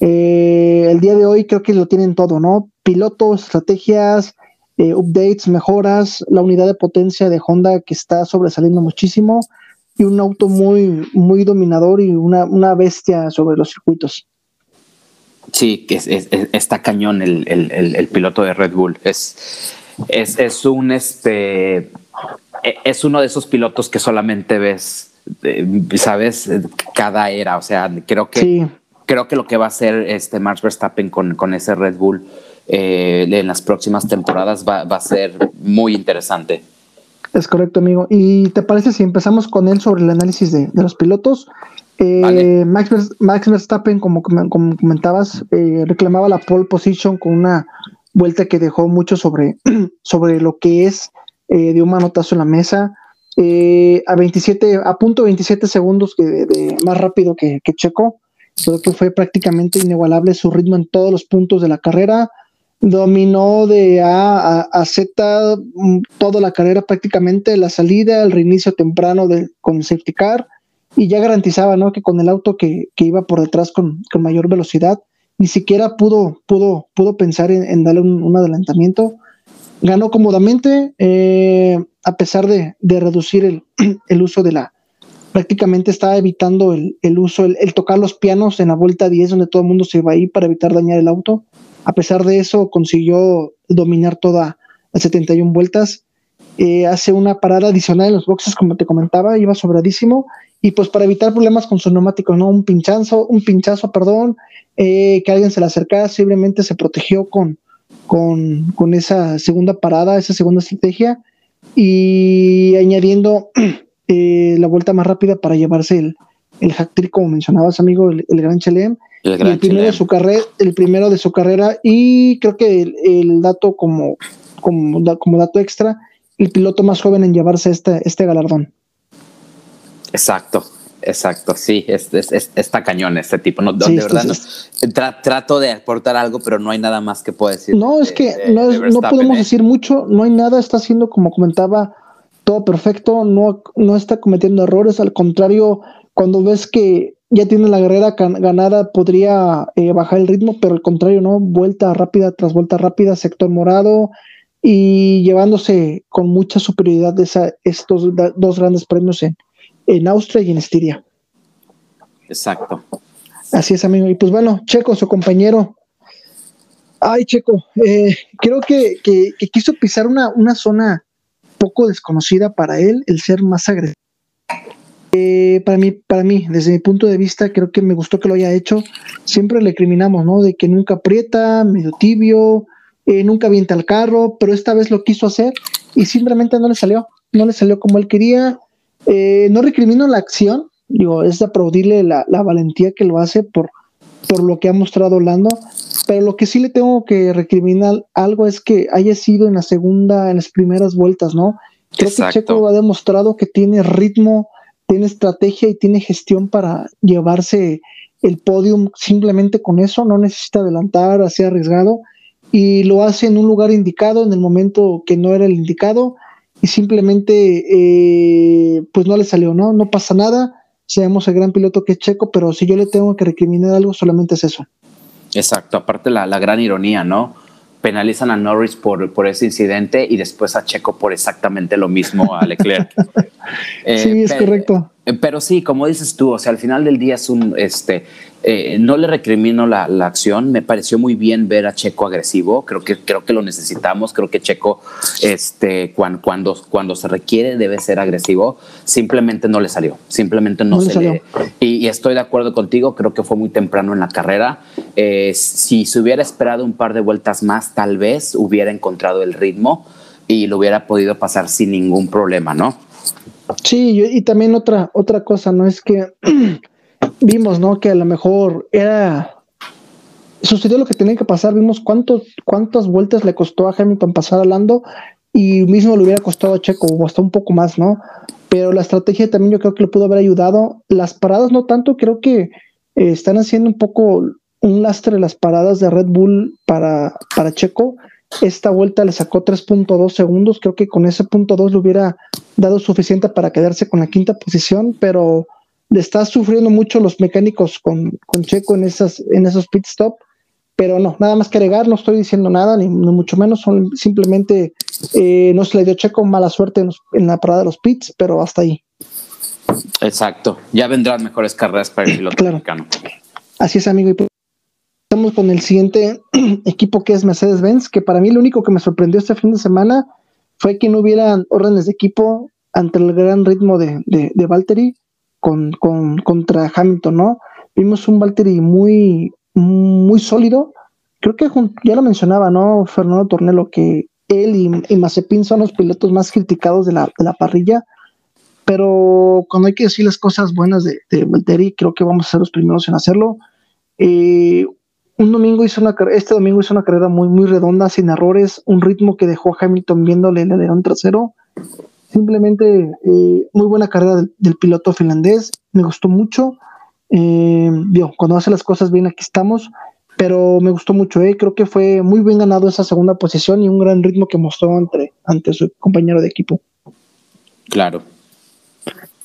Eh, el día de hoy creo que lo tienen todo, ¿no? Pilotos, estrategias, eh, updates, mejoras, la unidad de potencia de Honda que está sobresaliendo muchísimo y un auto muy, muy dominador y una, una bestia sobre los circuitos. Sí, es, es, está cañón el, el, el, el, piloto de Red Bull. Es, es, es un este es uno de esos pilotos que solamente ves, sabes, cada era. O sea, creo que sí. creo que lo que va a hacer este Max Verstappen con, con ese Red Bull eh, en las próximas temporadas va, va, a ser muy interesante. Es correcto, amigo. ¿Y te parece si empezamos con él sobre el análisis de, de los pilotos? Eh, vale. Max, Max, Verstappen, como, como comentabas, eh, reclamaba la pole position con una vuelta que dejó mucho sobre, sobre lo que es eh, dio un manotazo en la mesa. Eh, a 27, a punto 27 segundos de, de más rápido que, que, Checo. Creo que fue prácticamente inigualable su ritmo en todos los puntos de la carrera. Dominó de A a, Z mm, toda la carrera prácticamente, la salida, el reinicio temprano de, con el safety car y ya garantizaba ¿no? que con el auto que, que iba por detrás con, con, mayor velocidad, ni siquiera pudo, pudo, pudo pensar en, darle un, un adelantamiento ganó cómodamente, eh, a pesar de, de reducir el, el, uso de la. Prácticamente estaba evitando el, el uso, el, el, tocar los pianos en la vuelta 10, donde todo el mundo se iba ahí para evitar dañar el auto. A pesar de eso, consiguió dominar toda las 71 vueltas. Eh, hace una parada adicional en los boxes, como te comentaba, iba sobradísimo. Y pues para evitar problemas con sus neumáticos, ¿no? Un pinchazo, un pinchazo, perdón, eh, que alguien se le acercara, simplemente se protegió con, con, con, esa segunda parada, esa segunda estrategia y añadiendo eh, la vuelta más rápida para llevarse el, el hack como mencionabas, amigo, el, el Gran Chelem. El, gran el primero Chelem. de su carrera, el primero de su carrera y creo que el, el dato como, como, como, dato extra, el piloto más joven en llevarse este, este galardón. Exacto. Exacto, sí, es, es, es, está cañón este tipo. No, sí, de verdad, no, tra, trato de aportar algo, pero no hay nada más que puedo decir. No, es que de, no, de no, podemos ¿eh? decir mucho, no hay nada, está haciendo como comentaba, todo perfecto, no, no está cometiendo errores, al contrario, cuando ves que ya tiene la carrera ganada, podría eh, bajar el ritmo, pero al contrario, ¿no? Vuelta rápida tras vuelta rápida, sector morado y llevándose con mucha superioridad esa, estos dos grandes premios en, en Austria y en Estiria. Exacto. Así es, amigo. Y pues bueno, Checo, su compañero. Ay, Checo, eh, creo que, que, que, quiso pisar una, una zona poco desconocida para él, el ser más agresivo. Eh, para mí, para mí, desde mi punto de vista, creo que me gustó que lo haya hecho. Siempre le criminamos, ¿no? De que nunca aprieta, medio tibio, eh, nunca avienta el carro, pero esta vez lo quiso hacer y simplemente no le salió. No le salió como él quería, eh, no recrimino la acción, digo, es de aplaudirle la, la, valentía que lo hace por, por lo que ha mostrado Orlando, pero lo que sí le tengo que recriminar algo es que haya sido en la segunda, en las primeras vueltas, ¿no? Creo Exacto. que Checo ha demostrado que tiene ritmo, tiene estrategia y tiene gestión para llevarse el podium simplemente con eso, no necesita adelantar, hacer arriesgado y lo hace en un lugar indicado, en el momento que no era el indicado y simplemente eh, pues no le salió, ¿no? No pasa nada, sabemos el gran piloto que es Checo, pero si yo le tengo que recriminar algo, solamente es eso. Exacto, aparte la, la gran ironía, ¿no? Penalizan a Norris por, por ese incidente y después a Checo por exactamente lo mismo a Leclerc. eh, sí, es correcto. Eh, pero sí, como dices tú, o sea, al final del día es un, este, eh, no le recrimino la, la, acción, me pareció muy bien ver a Checo agresivo, creo que, creo que lo necesitamos, creo que Checo, este, cuando, cuando, cuando se requiere debe ser agresivo, simplemente no le salió, simplemente no, se salió. le... Y, y estoy de acuerdo contigo, creo que fue muy temprano en la carrera, Eh, si se hubiera esperado un par de vueltas más, tal vez hubiera encontrado el ritmo y lo hubiera podido pasar sin ningún problema, ¿no? Sí, y también otra, otra cosa, ¿no? Es que vimos, ¿no? Que a lo mejor era. Sucedió lo que tenía que pasar, vimos cuántos, cuántas vueltas le costó a Hamilton pasar a Lando y mismo le hubiera costado a Checo, o hasta un poco más, ¿no? Pero la estrategia también yo creo que le pudo haber ayudado. Las paradas no tanto, creo que eh, están haciendo un poco un lastre las paradas de Red Bull para, para Checo. Esta vuelta le sacó 3.2 segundos, creo que con ese punto 2 le hubiera dado suficiente para quedarse con la quinta posición, pero le está sufriendo mucho los mecánicos con, con Checo en, esas, en esos pit stop. Pero no, nada más que agregar, no estoy diciendo nada, ni, ni mucho menos, son simplemente eh, no se le dio Checo mala suerte en, los- en la parada de los pits, pero hasta ahí. Exacto. Ya vendrán mejores carreras para el piloto Claro. mexicano. Así es, amigo. Estamos con el siguiente equipo que es Mercedes-Benz, que para mí lo único que me sorprendió este fin de semana fue que no hubieran órdenes de equipo ante el gran ritmo de, de, de Valtteri con, con, contra Hamilton, ¿no? Vimos un Valtteri muy, muy sólido. Creo que ya lo mencionaba, ¿no? Fernando Tornelo, que él y, y Mazepin son los pilotos más criticados de la, de la parrilla. Pero cuando hay que decir las cosas buenas de, de Valtteri, creo que vamos a ser los primeros en hacerlo. Eh, un domingo hizo una este domingo hizo una carrera muy muy redonda sin errores un ritmo que dejó a Hamilton viéndole el alerón trasero simplemente eh, muy buena carrera del, del piloto finlandés me gustó mucho eh, digo, cuando hace las cosas bien aquí estamos pero me gustó mucho eh. creo que fue muy bien ganado esa segunda posición y un gran ritmo que mostró ante, ante su compañero de equipo Claro.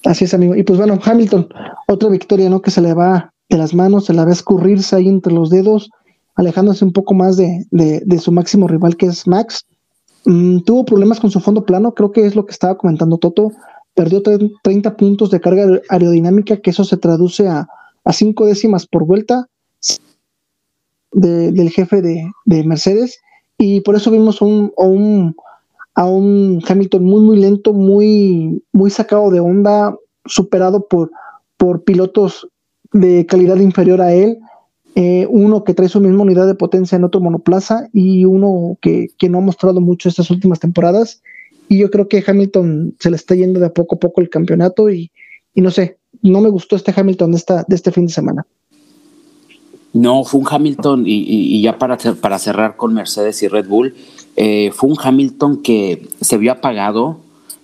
Así es, amigo. Y pues bueno, Hamilton, otra victoria, ¿no? Que se le va de las manos, se la ve escurrirse ahí entre los dedos, alejándose un poco más de, de- su máximo rival, que es Max. Mm, tuvo problemas con su fondo plano, creo que es lo que estaba comentando Toto. Perdió tre- 30 puntos de carga aer- aerodinámica, que eso se traduce a, a cinco décimas por vuelta de- del jefe de, de Mercedes. Y por eso vimos un, a un, a un Hamilton muy, muy lento, muy, muy sacado de onda, superado por, por pilotos de calidad inferior a él. Eh, uno que trae su misma unidad de potencia en otro monoplaza y uno que, que no ha mostrado mucho estas últimas temporadas. Y yo creo que Hamilton se le está yendo de a poco a poco el campeonato y, y no sé, no me gustó este Hamilton de, esta, de este fin de semana. No, fue un Hamilton, y, y- ya para, para cerrar con Mercedes y Red Bull, eh, fue un Hamilton que se vio apagado,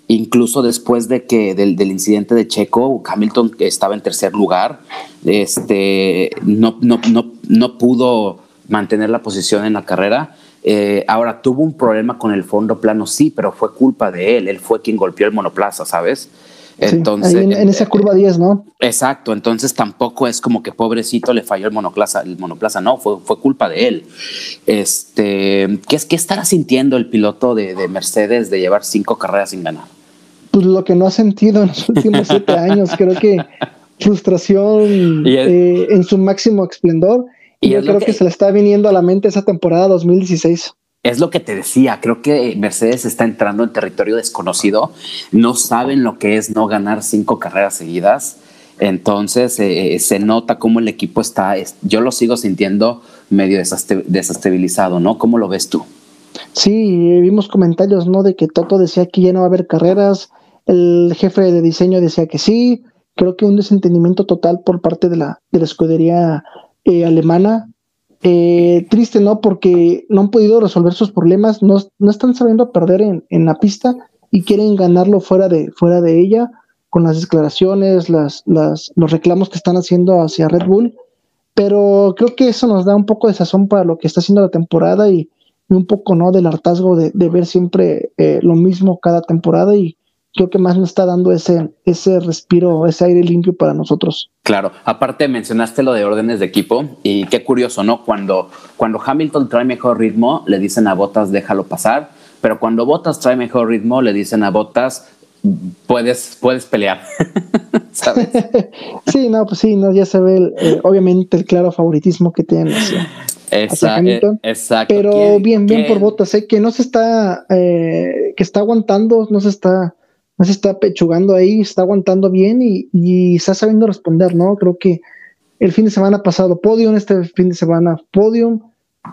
incluso después de que del, del incidente de Checo, Hamilton estaba en tercer lugar, este, no, no, no, no pudo mantener la posición en la carrera. Eh, ahora tuvo un problema con el fondo plano, sí, pero fue culpa de él, él fue quien golpeó el monoplaza, ¿sabes? Entonces, en, en esa eh, curva 10, ¿no? Exacto, entonces tampoco es como que pobrecito le falló el monoplaza, el monoplaza no, fue, fue culpa de él. Este, ¿qué, es, ¿Qué estará sintiendo el piloto de, de Mercedes de llevar cinco carreras sin ganar? Pues lo que no ha sentido en los últimos siete años, creo que frustración es- eh, en su máximo esplendor. Y, yo es creo que... que- se le está viniendo a la mente esa temporada 2016. Es lo que te decía, creo que Mercedes está entrando en territorio desconocido, no saben lo que es no ganar cinco carreras seguidas, entonces eh, se nota cómo el equipo está, es- yo lo sigo sintiendo medio desestabilizado, ¿no? ¿Cómo lo ves tú? Sí, eh, vimos comentarios, ¿no? De que Toto decía que ya no va a haber carreras, el jefe de diseño decía que sí, creo que un desentendimiento total por parte de la, de la escudería eh, alemana. Eh, triste, ¿no? Porque no han podido resolver sus problemas, no, no están sabiendo perder en, en la pista y quieren ganarlo fuera de, fuera de ella, con las declaraciones, las, las, los reclamos que están haciendo hacia Red Bull. Pero creo que eso nos da un poco de sazón para lo que está haciendo la temporada y, un poco no del hartazgo de, de ver siempre eh, lo mismo cada temporada y creo que más nos está dando ese, ese respiro, ese aire limpio para nosotros. Claro, aparte mencionaste lo de órdenes de equipo y qué curioso, ¿no? Cuando, cuando Hamilton trae mejor ritmo, le dicen a Bottas déjalo pasar, pero cuando Bottas trae mejor ritmo, le dicen a Bottas puedes, puedes pelear. ¿Sabes? sí, no, pues sí, no, ya se ve eh, obviamente el claro favoritismo que tienen hacia, Hamilton, eh, exacto. pero ¿Quién- bien, bien quién? por Botas, sé que no se está, eh, que está aguantando, no se está, no se está pechugando ahí, está aguantando bien y, y está sabiendo responder, ¿no? Creo que el fin de semana pasado, podium, este fin de semana, podium,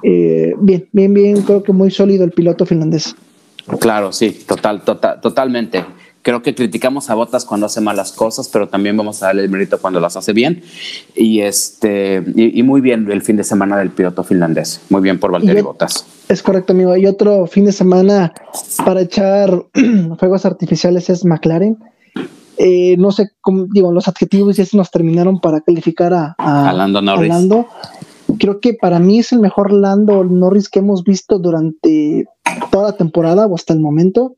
eh, bien, bien, bien, creo que muy sólido el piloto finlandés. Claro, sí, total, total, totalmente. Creo que criticamos a Botas cuando hace malas cosas, pero también vamos a darle el mérito cuando las hace bien. Y este, y, y muy bien el fin de semana del piloto finlandés. Muy bien por Valtteri Botas. Es correcto, amigo. Y otro fin de semana para echar fuegos artificiales es McLaren. Eh, no sé cómo, digo, los adjetivos ya se nos terminaron para calificar a, a, A Lando Norris. a Lando. Creo que para mí es el mejor Lando Norris que hemos visto durante toda la temporada o hasta el momento.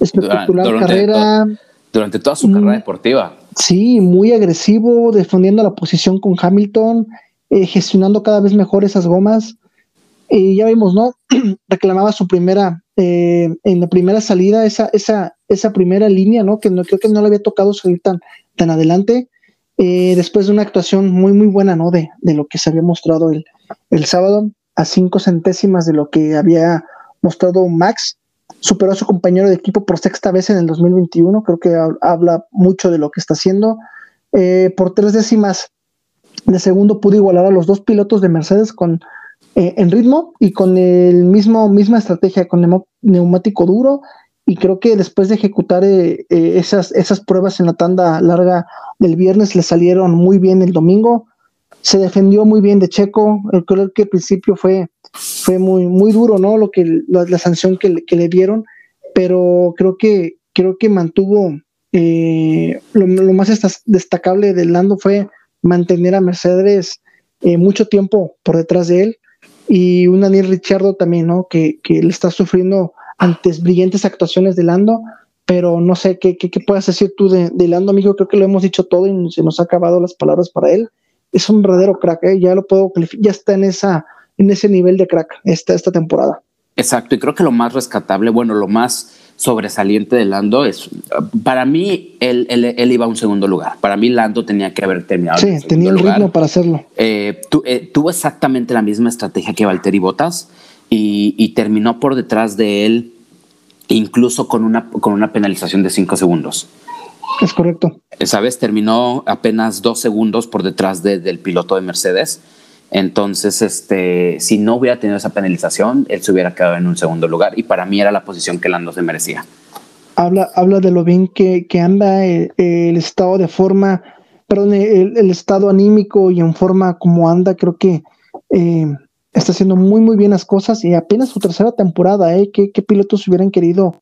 Espectacular Durante- carrera, Durante toda su Mm. carrera deportiva. sí, muy agresivo, defendiendo la posición con Hamilton, eh, gestionando cada vez mejor esas gomas. Y ya vimos, ¿no? Reclamaba su primera, eh, en la primera salida, esa, esa, esa primera línea, ¿no? Que no creo que no le había tocado salir tan, tan adelante. Eh, después de una actuación muy, muy buena, ¿no? De, de lo que se había mostrado el, el sábado, a cinco centésimas de lo que había mostrado Max. Superó a su compañero de equipo por sexta vez en el 2021. Creo que hab- habla mucho de lo que está haciendo. Eh, por tres décimas de segundo pudo igualar a los dos pilotos de Mercedes con eh, en ritmo y con el mismo misma estrategia con neumático duro y creo que después de ejecutar eh, eh, esas esas pruebas en la tanda larga del viernes le salieron muy bien el domingo se defendió muy bien de Checo creo que al principio fue fue muy muy duro no lo que la, sanción que, le- dieron pero creo que creo que mantuvo eh, lo, más destacable de Lando fue mantener a Mercedes eh, mucho tiempo por detrás de él y un Daniel Ricciardo también, ¿no? Que, que le está sufriendo antes brillantes actuaciones de Lando, pero no sé qué, qué, puedas decir tú de, de Lando, amigo. Creo que lo hemos dicho todo y se nos ha acabado las palabras para él. Es un verdadero crack, ¿eh? ya lo puedo ya está en esa en ese nivel de crack esta, esta temporada. Exacto, y creo que lo más rescatable, bueno, lo más sobresaliente de Lando es, para mí, él, él, él iba a un segundo lugar. Para mí, Lando tenía que haber terminado. Sí, tenía el lugar. ritmo para hacerlo. Eh, tu- eh, tuvo exactamente la misma estrategia que Valtteri Bottas y, y terminó por detrás de él, incluso con una, con una penalización de cinco segundos. Es correcto. ¿Sabes? Terminó apenas dos segundos por detrás de- del piloto de Mercedes. Entonces, este, si no hubiera tenido esa penalización, él se hubiera quedado en un segundo lugar y para mí era la posición que Lando se merecía. habla, habla de lo bien que, que anda el, el estado de forma, perdón, el, el estado anímico y en forma como anda, creo que eh, está haciendo muy, muy bien las cosas y apenas su tercera temporada, ¿eh? ¿Qué, qué pilotos hubieran querido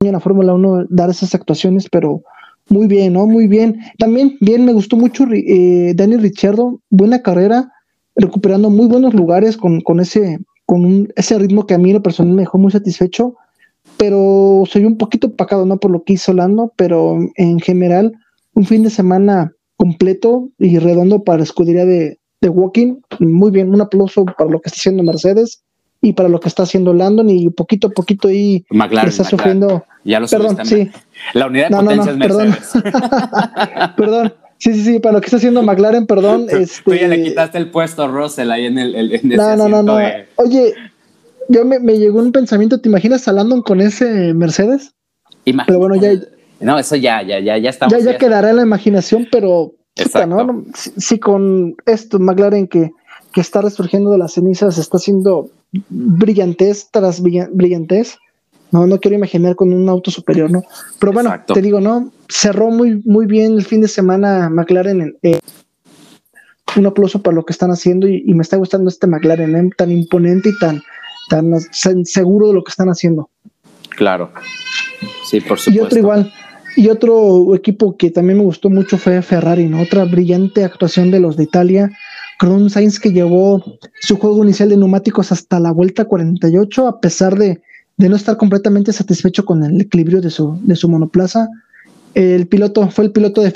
en la Fórmula 1 dar esas actuaciones? Pero muy bien, ¿no? Muy bien. También, bien, me gustó mucho eh, Daniel Ricciardo, buena carrera, recuperando muy buenos lugares con, con ese con un, ese ritmo que a mí la persona me dejó muy satisfecho pero soy un poquito opacado, ¿no? Por lo que hizo Lando, pero en general, un fin de semana completo y redondo para la escudería de, de Walking. Muy bien, un aplauso para lo que está haciendo Mercedes y para lo que está haciendo Landon y poquito a poquito ahí McLaren, está McLaren. sufriendo. Ya lo Perdón, sí. La unidad de No, no, no, potencia es perdón. Mercedes. perdón. Sí, sí, sí, para lo que está haciendo McLaren, perdón. Tú este, ya le quitaste el puesto a Russell ahí en el en ese No, no, no, no. de- Oye, yo me, me llegó un pensamiento, ¿te imaginas a Landon con ese Mercedes? Imagínate. Pero bueno, ya- No, eso ya, ya, ya, ya estamos. ya, ya quedará en la imaginación, pero puta. ¿no? Sí, sí, con esto, McLaren que, que está resurgiendo de las cenizas, está haciendo brillantez tras brilla- brillantez. No, no quiero imaginar con un auto superior, ¿no? Pero bueno, Exacto. te digo, ¿no? Cerró muy, muy bien el fin de semana McLaren. en- eh, un aplauso para lo que están haciendo y, y me está gustando este McLaren, ¿eh? tan imponente y tan, tan seguro de lo que están haciendo. Claro. Sí, por Y supuesto. otro igual. Y otro equipo que también me gustó mucho fue Ferrari, ¿no? Otra brillante actuación de los de Italia. Con Sainz que llevó su juego inicial de neumáticos hasta la vuelta 48, a pesar de, de no estar completamente satisfecho con el equilibrio de su, de su monoplaza. El piloto fue el piloto de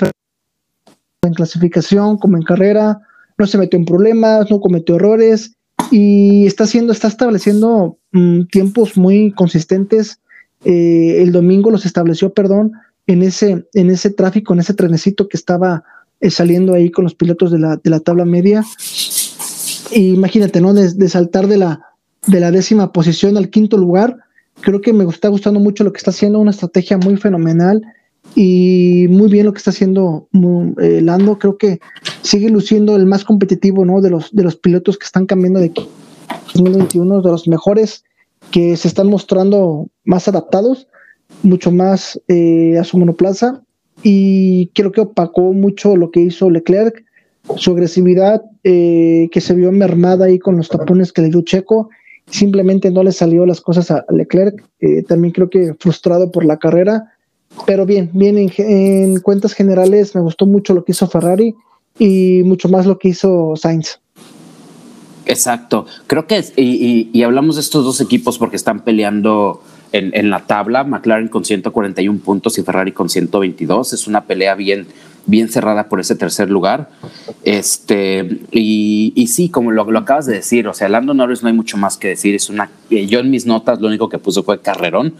en clasificación como en carrera, no se metió en problemas, no cometió errores y está haciendo, está estableciendo mm, tiempos muy consistentes. Eh, el domingo los estableció, perdón, en ese, en ese tráfico, en ese trenecito que estaba eh, saliendo ahí con los pilotos de la, de la tabla media. imagínate, ¿no? De, saltar de la, de la décima posición al quinto lugar. Creo que me está gustando mucho lo que está haciendo, una estrategia muy fenomenal y muy bien lo que está haciendo eh, Lando. Creo que sigue luciendo el más competitivo, ¿no? De los, de los pilotos que están cambiando de 2021, de los mejores que se están mostrando más adaptados, mucho más eh, a su monoplaza y creo que opacó mucho lo que hizo Leclerc, su agresividad eh, que se vio mermada ahí con los tapones que le dio Checo, simplemente no le salió las cosas a Leclerc, eh, también creo que frustrado por la carrera, pero bien, bien en, cuentas generales me gustó mucho lo que hizo Ferrari y mucho más lo que hizo Sainz. Exacto, creo que, y, y hablamos de estos dos equipos porque están peleando en, la tabla, McLaren con 141 puntos y Ferrari con 122. Es una pelea bien, bien cerrada por ese tercer lugar. Este, y, y sí, como lo, lo, acabas de decir, o sea, Lando Norris no hay mucho más que decir. Es una, eh, yo en mis notas lo único que puse fue carrerón.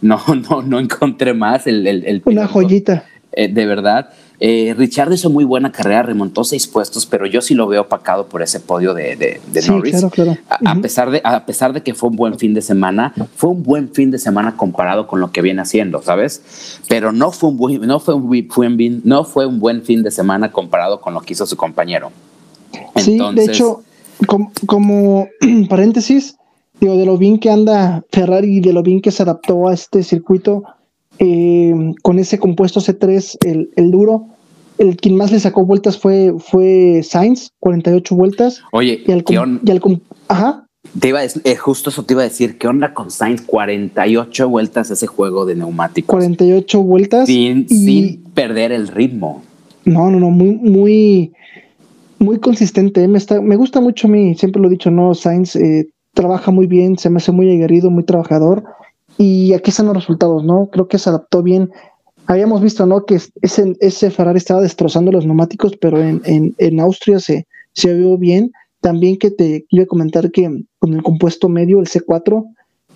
No, no, no encontré más. El, el, una joyita. Eh, de verdad. Eh, Richard hizo muy buena carrera, remontó seis puestos, pero yo sí lo veo opacado por ese podio de, de, Norris. A, pesar de, a pesar de que fue un buen fin de semana, fue un buen fin de semana comparado con lo que viene haciendo, ¿sabes? Pero no fue un buen, no fue un, no fue un buen fin de semana comparado con lo que hizo su compañero. sí, de hecho, como, paréntesis, digo, de lo bien que anda Ferrari y de lo bien que se adaptó a este circuito, eh, con ese compuesto C3, el, el, duro. El quien más le sacó vueltas fue, fue Sainz, 48 vueltas. Oye, y al, ajá. Te iba a decir, eh, justo eso te iba a decir, ¿qué onda con Sainz? 48 vueltas ese juego de neumáticos. 48 vueltas. Sin, sin perder el ritmo. No, no, no, muy, muy, muy consistente. Me, está, me gusta mucho a mí, siempre lo he dicho, no, Sainz eh, trabaja muy bien, se me hace muy aguerrido, muy trabajador y aquí están los resultados, ¿no? Creo que se adaptó bien. Habíamos visto, ¿no? Que ese, ese Ferrari estaba destrozando los neumáticos, pero en, en, en Austria se, se vio bien. También que te iba a comentar que con el compuesto medio, el C4,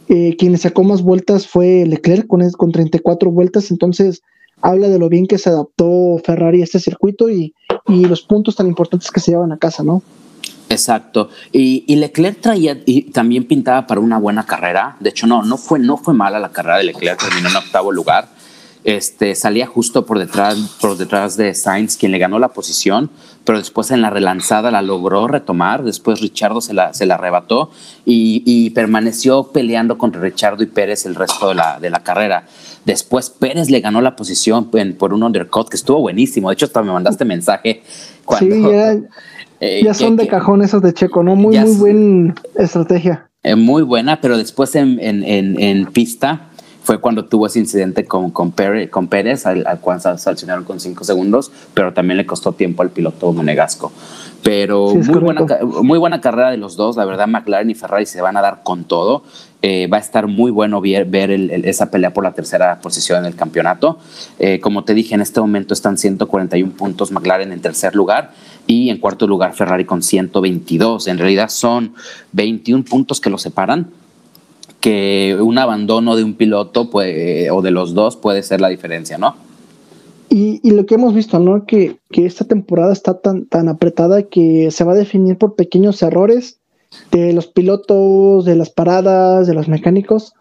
eh, quien sacó más vueltas fue Leclerc con, con 34 vueltas, entonces habla de lo bien que se adaptó Ferrari a este circuito y, y los puntos tan importantes que se llevan a casa, ¿no? Exacto. Y, Leclerc traía y también pintaba para una buena carrera. De hecho, no, no fue, no fue mala la carrera de Leclerc, terminó en octavo lugar. Este, salía justo por detrás, por detrás de Sainz, quien le ganó la posición, pero después en la relanzada la logró retomar. Después Richardo se la, se la arrebató y, permaneció peleando contra Richardo y Pérez el resto de la, de la carrera. Después Pérez le ganó la posición por un undercut que estuvo buenísimo. De hecho, hasta me mandaste mensaje cuando. Sí, eh, ya son de cajón esos de Checo, ¿no? Muy, muy buena estrategia. Eh, muy buena, pero después en, en, pista fue cuando tuvo ese incidente con, con, Pérez, con Pérez al, cual sancionaron con cinco segundos, pero también le costó tiempo al piloto monegasco. Pero muy, buena, muy buena carrera de los dos, la verdad McLaren y Ferrari se van a dar con todo. Eh, va a estar muy bueno ver, ver esa pelea por la tercera posición en el campeonato. como te dije, en este momento están 141 puntos McLaren en tercer lugar y en cuarto lugar Ferrari con 122. En realidad son 21 puntos que lo separan, que un abandono de un piloto puede, o de los dos puede ser la diferencia, ¿no? Y, lo que hemos visto, ¿no? Que, que, esta temporada está tan, tan apretada que se va a definir por pequeños errores de los pilotos, de las paradas, de los mecánicos.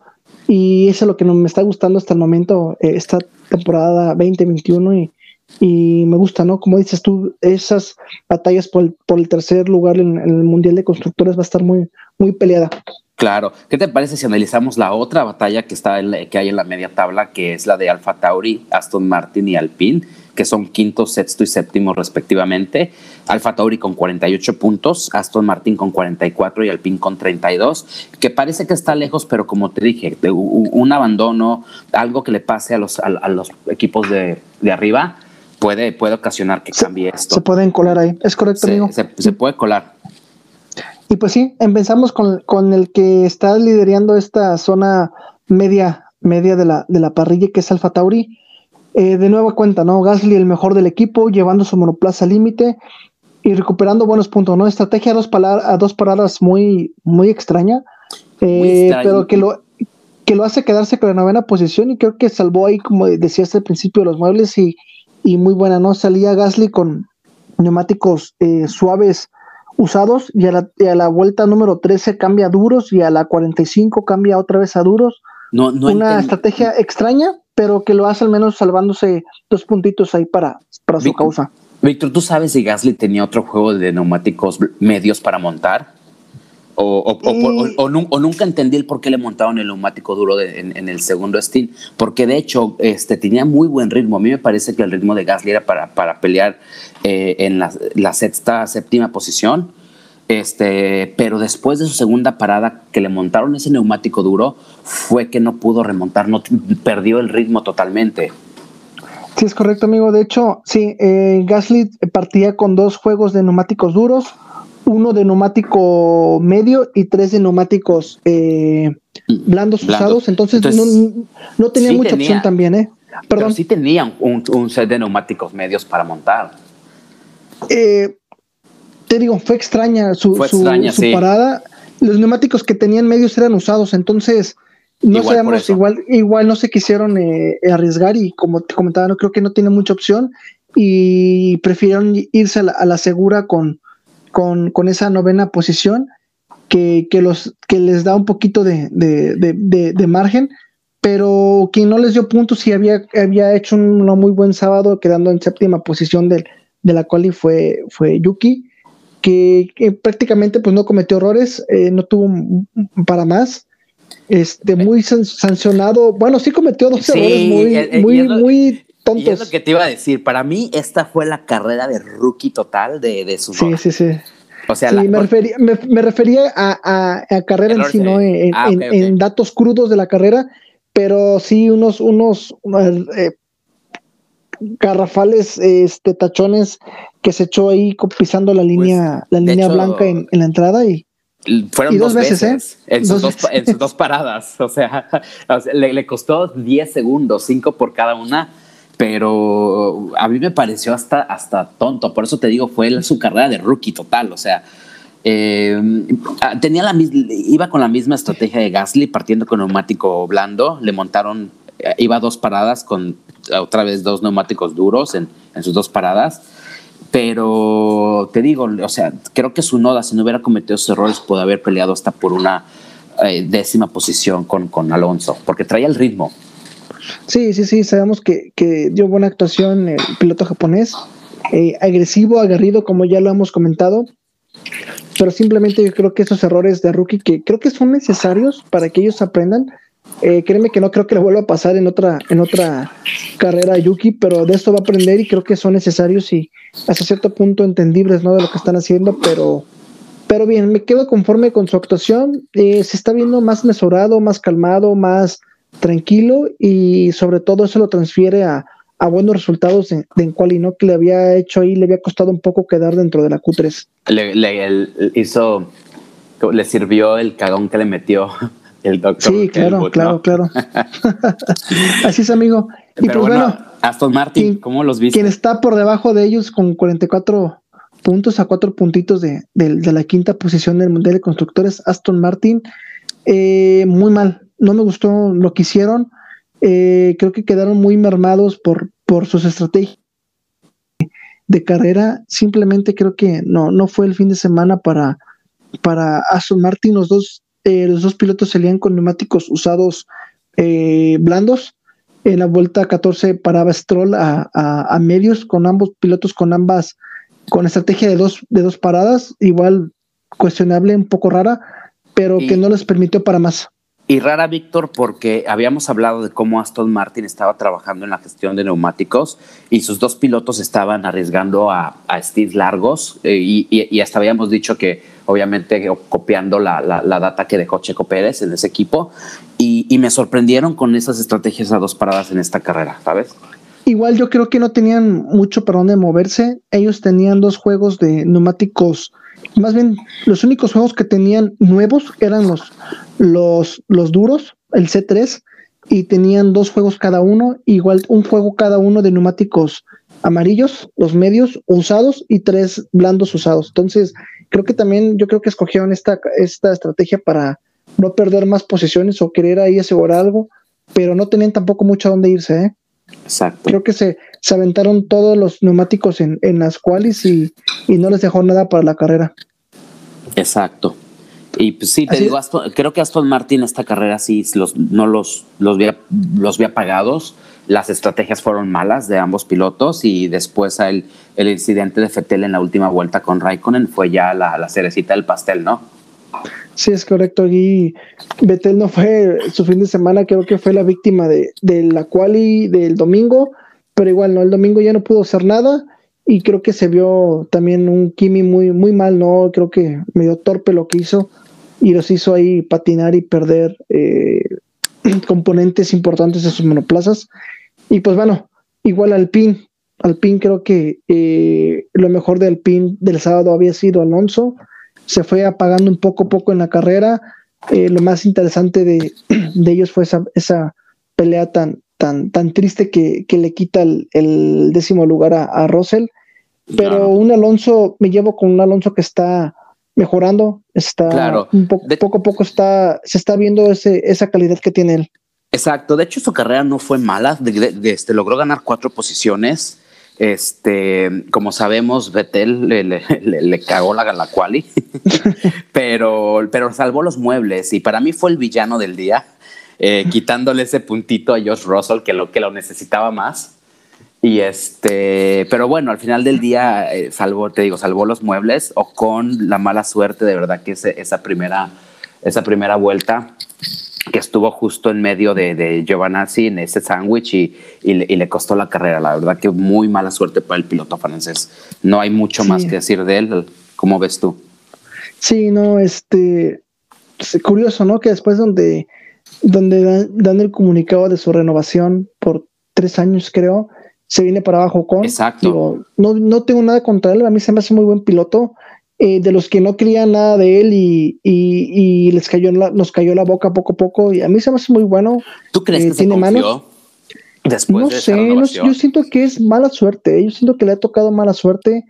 Y eso es lo que me está gustando hasta el momento, eh, esta temporada 2021. Y, y me gusta, ¿no? Como dices tú, esas batallas por el, por el tercer lugar en, el Mundial de Constructores va a estar muy, muy peleada. Claro. ¿Qué te parece si analizamos la otra batalla que, está que hay en la media tabla, que es la de Alfa Tauri, Aston Martin y Alpine, que son quinto, sexto y séptimo respectivamente? Alfa Tauri con 48 puntos, Aston Martin con 44 y Alpine con 32, que parece que está lejos, pero como te dije, un abandono, algo que le pase a los, a, los equipos de, de arriba, puede, puede ocasionar que cambie esto. Se pueden colar ahí, es correcto, amigo. Se, puede colar. Y pues sí, empezamos con, con, el que está liderando esta zona media, media de la, de la parrilla, que es Alfa Tauri. Eh, de nueva cuenta, ¿no? Gasly el mejor del equipo, llevando su monoplaza límite y recuperando buenos puntos, ¿no? Estrategia a dos, a dos paradas muy, muy extraña, eh, pero que lo, que lo hace quedarse con la novena posición y creo que salvó ahí, como decías al principio, los muebles y, y muy buena, ¿no? Salía Gasly con neumáticos eh, suaves usados y a, la, y a, la, vuelta número 13 cambia a duros y a la 45 cambia otra vez a duros. No, no Una estrategia extraña, pero que lo hace al menos salvándose dos puntitos ahí para, para su Víctor, causa. Víctor, ¿tú sabes si Gasly tenía otro juego de neumáticos medios para montar? O, o, y... o, o, nunca entendí el por qué le montaron el neumático duro de, en, en, el segundo stint, porque de hecho este, tenía muy buen ritmo. A mí me parece que el ritmo de Gasly era para, para pelear eh, en la, la, sexta, séptima posición. Este, pero después de su segunda parada que le montaron ese neumático duro, fue que no pudo remontar, no perdió el ritmo totalmente. Sí, es correcto, amigo. De hecho, sí, eh, Gasly partía con dos juegos de neumáticos duros, uno de neumático medio y tres de neumáticos eh, blandos Blando. usados. Entonces, Entonces, no, no, tenía sí mucha tenía, opción también, ¿eh? Perdón. Pero sí tenían un, un, set de neumáticos medios para montar. Eh, te digo, fue extraña su, fue su, extraña, su sí. parada. Los neumáticos que tenían medios eran usados, entonces no Igual sabemos, igual, igual no se quisieron eh, arriesgar y como te comentaba, no creo que no tiene mucha opción y prefirieron irse a la, a la segura con, con, con, esa novena posición que, que, los, que les da un poquito de, de, de, de, margen, pero quien no les dio puntos y había, había hecho un, muy buen sábado quedando en séptima posición del, de la quali fue, fue Yuki. Que, que, prácticamente pues no cometió errores, eh, no tuvo para más, este muy san sancionado, bueno sí cometió dos sí, errores muy, muy, lo, muy tontos. Y es lo que te iba a decir, para mí esta fue la carrera de rookie total de, de su Sí, sí, sí. O sea, sí, la, me, refería, me, me, refería a, a, a carrera en sí, no en, ah, en, okay, okay. en, datos crudos de la carrera, pero sí unos, unos eh, garrafales este, tachones que se echó ahí pisando la línea, pues, la línea hecho, blanca en, en, la entrada y fueron y dos, dos, veces, veces ¿eh? en, sus dos, en, sus dos, paradas, o sea, o sea le, le, costó 10 segundos, 5 por cada una, pero a mí me pareció hasta, hasta tonto, por eso te digo, fue su carrera de rookie total, o sea, eh, tenía la iba con la misma estrategia de Gasly, partiendo con neumático blando, le montaron, iba dos paradas con otra vez dos neumáticos duros en, en sus dos paradas, pero te digo, o sea, creo que su noda, si no hubiera cometido esos errores, pudo haber peleado hasta por una eh, décima posición con, con, Alonso, porque traía el ritmo. Sí, sí, sí, sabemos que, que dio buena actuación el piloto japonés, eh, agresivo, agarrido, como ya lo hemos comentado, pero simplemente yo creo que esos errores de rookie que creo que son necesarios para que ellos aprendan, eh, créeme que no creo que lo vuelva a pasar en otra, en otra carrera Yuki, pero de esto va a aprender y creo que son necesarios y hasta cierto punto entendibles ¿no? de lo que están haciendo, pero, pero bien, me quedo conforme con su actuación. Eh, se está viendo más mesurado, más calmado, más tranquilo y sobre todo eso lo transfiere a, a buenos resultados en, en quali, ¿no? Que le había hecho ahí, le había costado un poco quedar dentro de la Q3. Le, le el, hizo, le sirvió el cagón que le metió el doctor. Sí, claro, claro, ¿no? claro. Así es, amigo. Y Pero pues bueno, bueno, Aston Martin, quien, ¿cómo los viste? Quien está por debajo de ellos con 44 puntos a cuatro puntitos de, de, de la quinta posición del Mundial de Constructores, Aston Martin, eh, muy mal. No me gustó lo que hicieron. Eh, creo que quedaron muy mermados por, por sus estrategias de carrera. Simplemente creo que no, no fue el fin de semana para, para Aston Martin. Los dos, eh, los dos pilotos salían con neumáticos usados eh, blandos. En la vuelta 14 paraba Stroll a, a, a, medios con ambos pilotos con ambas, con estrategia de dos, de dos paradas, igual cuestionable, un poco rara, pero y, que no les permitió para más. Y rara, Víctor, porque habíamos hablado de cómo Aston Martin estaba trabajando en la gestión de neumáticos y sus dos pilotos estaban arriesgando a, a stints largos eh, y, y, y, hasta habíamos dicho que obviamente copiando la, la, la, data que dejó Checo Pérez en ese equipo y, y me sorprendieron con esas estrategias a dos paradas en esta carrera, ¿sabes? Igual yo creo que no tenían mucho para dónde moverse. Ellos tenían dos juegos de neumáticos más bien los únicos juegos que tenían nuevos eran los, los, los duros, el C3, y tenían dos juegos cada uno, igual un juego cada uno de neumáticos amarillos, los medios usados y tres blandos usados. Entonces, creo que también, yo creo que escogieron esta, esta estrategia para, no perder más posiciones o querer ahí asegurar algo, pero no tenían tampoco mucho a dónde irse. ¿eh? Exacto. Creo que se, se aventaron todos los neumáticos en, en las cuales y, y no les dejó nada para la carrera. Exacto. Y pues sí, te Así digo. Aston- creo que Aston Martin esta carrera sí los, no los, los, vi, los vi apagados. Las estrategias fueron malas de ambos pilotos y después el, el incidente de Fettel en la última vuelta con Raikkonen fue ya la, la cerecita del pastel, ¿no? Sí, es correcto. Y Betel no fue su fin de semana, creo que fue la víctima de, de la quali del domingo, pero igual no, el domingo ya no pudo hacer nada y creo que se vio también un Kimi muy, muy mal, ¿no? Creo que medio torpe lo que hizo y los hizo ahí patinar y perder eh, componentes importantes de sus monoplazas. Y pues bueno, igual Alpine, Alpine creo que eh, lo mejor de Alpine del sábado había sido Alonso, se fue apagando un poco a poco en la carrera. Eh, lo más interesante de, de ellos fue esa, esa pelea tan, tan, tan triste que, que le quita el, el décimo lugar a, a Russell. Pero un Alonso, me llevo con un Alonso que está mejorando, está Claro. un poco, De- poco a poco está, se está viendo ese, esa calidad que tiene él. Exacto. De hecho, su carrera no fue mala. De- de- de- este, logró ganar cuatro posiciones. Este, como sabemos, Vettel le, le- le- le cagó la, la quali, pero, pero salvó los muebles y para mí fue el villano del día, eh, quitándole ese puntito a Josh Russell que lo, que lo necesitaba más. Y este, pero bueno, al final del día eh, salvó, te digo, salvó los muebles o con la mala suerte de verdad que ese- esa primera, esa primera vuelta que estuvo justo en medio de, de Giovanazzi en ese sándwich y, y le, y le costó la carrera. La verdad que muy mala suerte para el piloto francés. No hay mucho Sí. más que decir de él. ¿Cómo ves tú? Sí, no, este, es curioso, ¿no? Que después donde, donde dan, dan el comunicado de su renovación por tres años, creo, se viene para abajo con. Exacto. Digo, no, no tengo nada contra él, a mí se me hace muy buen piloto. eh, de los que no creían nada de él y, y, y les cayó la, nos cayó la boca poco a poco, y a mí se me hace muy bueno. ¿Tú crees Eh, que se ¿tiene confió manos? después no de sé, no yo siento que es mala suerte, ¿eh? yo siento que le ha tocado mala suerte.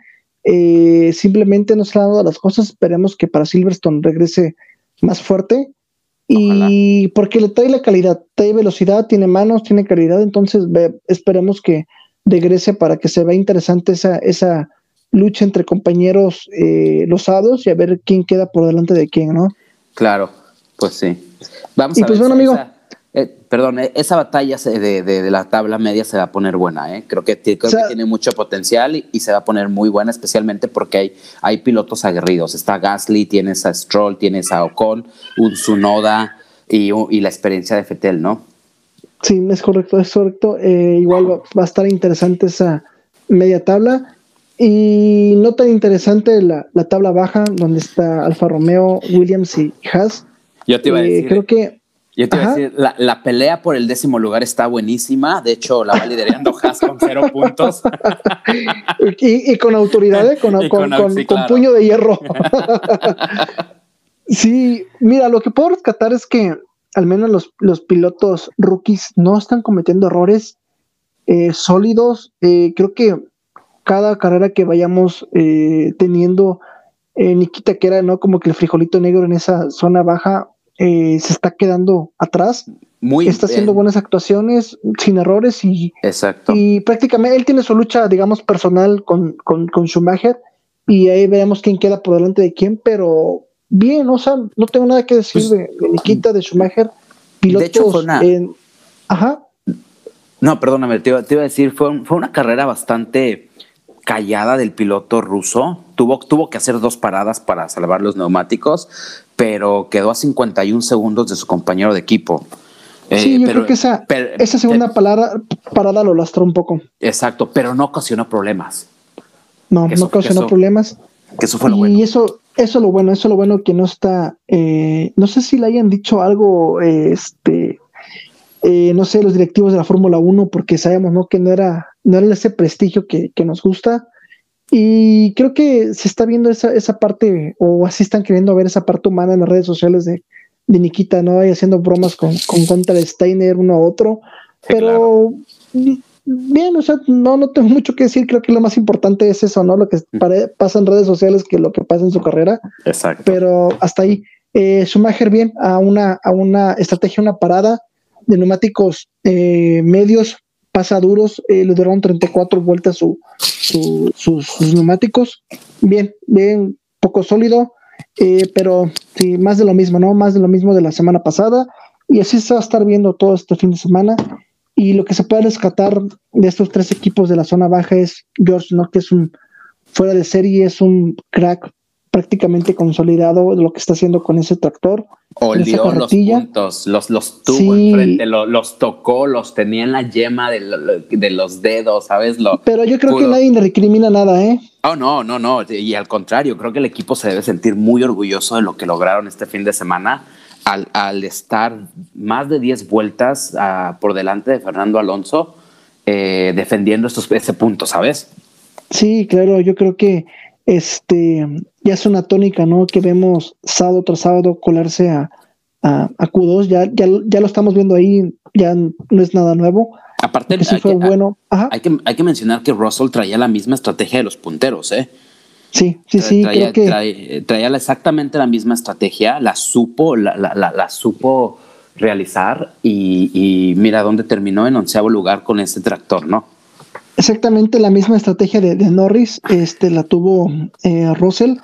eh, simplemente no se le han dado las cosas. Esperemos que para Silverstone regrese más fuerte. Y porque le trae la calidad, trae velocidad, tiene manos, tiene calidad. Entonces ve- esperemos que regrese para que se vea interesante esa, esa lucha entre compañeros eh, losados y a ver quién queda por delante de quién, ¿no? Claro, pues sí. Vamos Y a pues ver bueno, amigo. esa- perdón, eh, esa batalla se- de, de- de la tabla media se va a poner buena, ¿eh? Creo que, creo O sea- que tiene mucho potencial y, y se va a poner muy buena, especialmente porque hay, hay pilotos aguerridos. Está Gasly, tienes a Stroll, tienes a Ocon, un Tsunoda y, y la experiencia de Fetel, ¿no? Sí, es correcto, es correcto. Eh, igual va, va a estar interesante esa media tabla. Y no tan interesante la, la tabla baja, donde está Alfa Romeo, Williams y Haas. Yo te iba a Eh, decir. creo que Yo te iba a decir, la, la pelea por el décimo lugar está buenísima. De hecho, la va liderando Haas con cero puntos. y, y con autoridad, ¿eh? con, con- con- con- sí, con claro. puño de hierro. sí, mira, lo que puedo rescatar es que al menos los, los pilotos rookies no están cometiendo errores eh, sólidos. Eh, creo que cada carrera que vayamos eh, teniendo, Nikita, que era ¿no? como que el frijolito negro en esa zona baja, eh, se está quedando atrás. Muy está haciendo buenas actuaciones sin errores y Exacto. y prácticamente él tiene su lucha, digamos, personal con, con, con Schumacher y ahí veremos quién queda por delante de quién, pero bien, o sea, no tengo nada que decir Pues, de, de Nikita, de Schumacher. Pilotos hecho, fue una- en- Ajá, No, perdóname, te iba, te iba a decir, fue, un- fue una carrera bastante callada del piloto ruso. Tuvo, tuvo que hacer dos paradas para salvar los neumáticos, pero quedó a 51 segundos de su compañero de equipo. Eh, sí, yo pero- creo que esa, pero- esa segunda eh, parada, parada lo lastró un poco. Exacto, pero no ocasionó problemas. No, eso- no causó eso problemas. Que eso fue lo y bueno. eso, eso es lo bueno, eso es lo bueno que no está, eh, no sé si le hayan dicho algo, este, eh, no sé, los directivos de la Fórmula 1, porque sabemos, ¿no? Que no era, no era ese prestigio que, que nos gusta. Y creo que se está viendo esa, esa parte, o así están queriendo ver esa parte humana en las redes sociales de, de Nikita, ¿no? Y haciendo bromas con, con contra Steiner uno a otro. Sí, pero bien, o sea, no, no tengo mucho que decir, creo que lo más importante es eso, ¿no? Lo que pare- pasa en redes sociales que lo que pasa en su carrera, Exacto. pero hasta ahí. Eh, Schumacher bien a una, a una estrategia, una parada de neumáticos eh, medios, pasa duros, eh, le duraron 34 vueltas su, sus, neumáticos. Bien, bien, poco sólido, eh, pero más de lo mismo, ¿no? Más de lo mismo de la semana pasada. Y así se va a estar viendo todo este fin de semana. Y lo que se puede rescatar de estos tres equipos de la zona baja es George, ¿no? Que es un fuera de serie, es un crack prácticamente consolidado de lo que está haciendo con ese tractor. Olió los puntos, los, los tuvo enfrente, los, tocó, los tenía en la yema de, los dedos, ¿sabes? Lo, Pero yo creo que nadie le recrimina nada, ¿eh? Oh, no, no, no. Y al contrario, creo que el equipo se debe sentir muy orgulloso de lo que lograron este fin de semana al, al estar más de 10 vueltas uh, por delante de Fernando Alonso eh, defendiendo estos, ese punto, ¿sabes? Sí, claro, yo creo que este, ya es una tónica, ¿no? Que vemos sábado tras sábado colarse a, a, Q2, ya, ya, ya, lo estamos viendo ahí, ya no es nada nuevo. Aparte, sí fue bueno. Hay, que, hay que mencionar que Russell traía la misma estrategia de los punteros, ¿eh? Sí, sí, sí. Traía, creo que... traía, exactamente la misma estrategia, la supo, la, la, la, supo realizar y, y, mira dónde terminó en onceavo lugar con ese tractor, ¿no? Exactamente la misma estrategia de, Norris, este, la tuvo eh, Russell.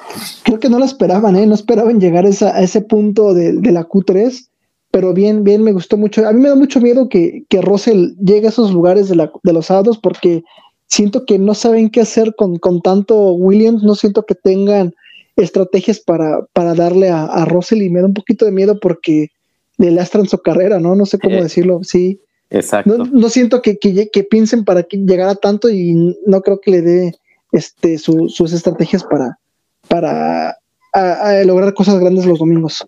Creo que no la esperaban, ¿eh? no esperaban llegar a, ese punto de, la Q3, pero bien, bien, me gustó mucho. A mí me da mucho miedo que, que Russell llegue a esos lugares de, la, de los sábados porque siento que no saben qué hacer con, con tanto Williams, no siento que tengan estrategias para, para darle a, a, Russell y me da un poquito de miedo porque le lastran su carrera, ¿no? No sé cómo decirlo, sí. Exacto. No, siento que, que, piensen para que llegara tanto y no creo que le dé este, sus estrategias para, para lograr cosas grandes los domingos.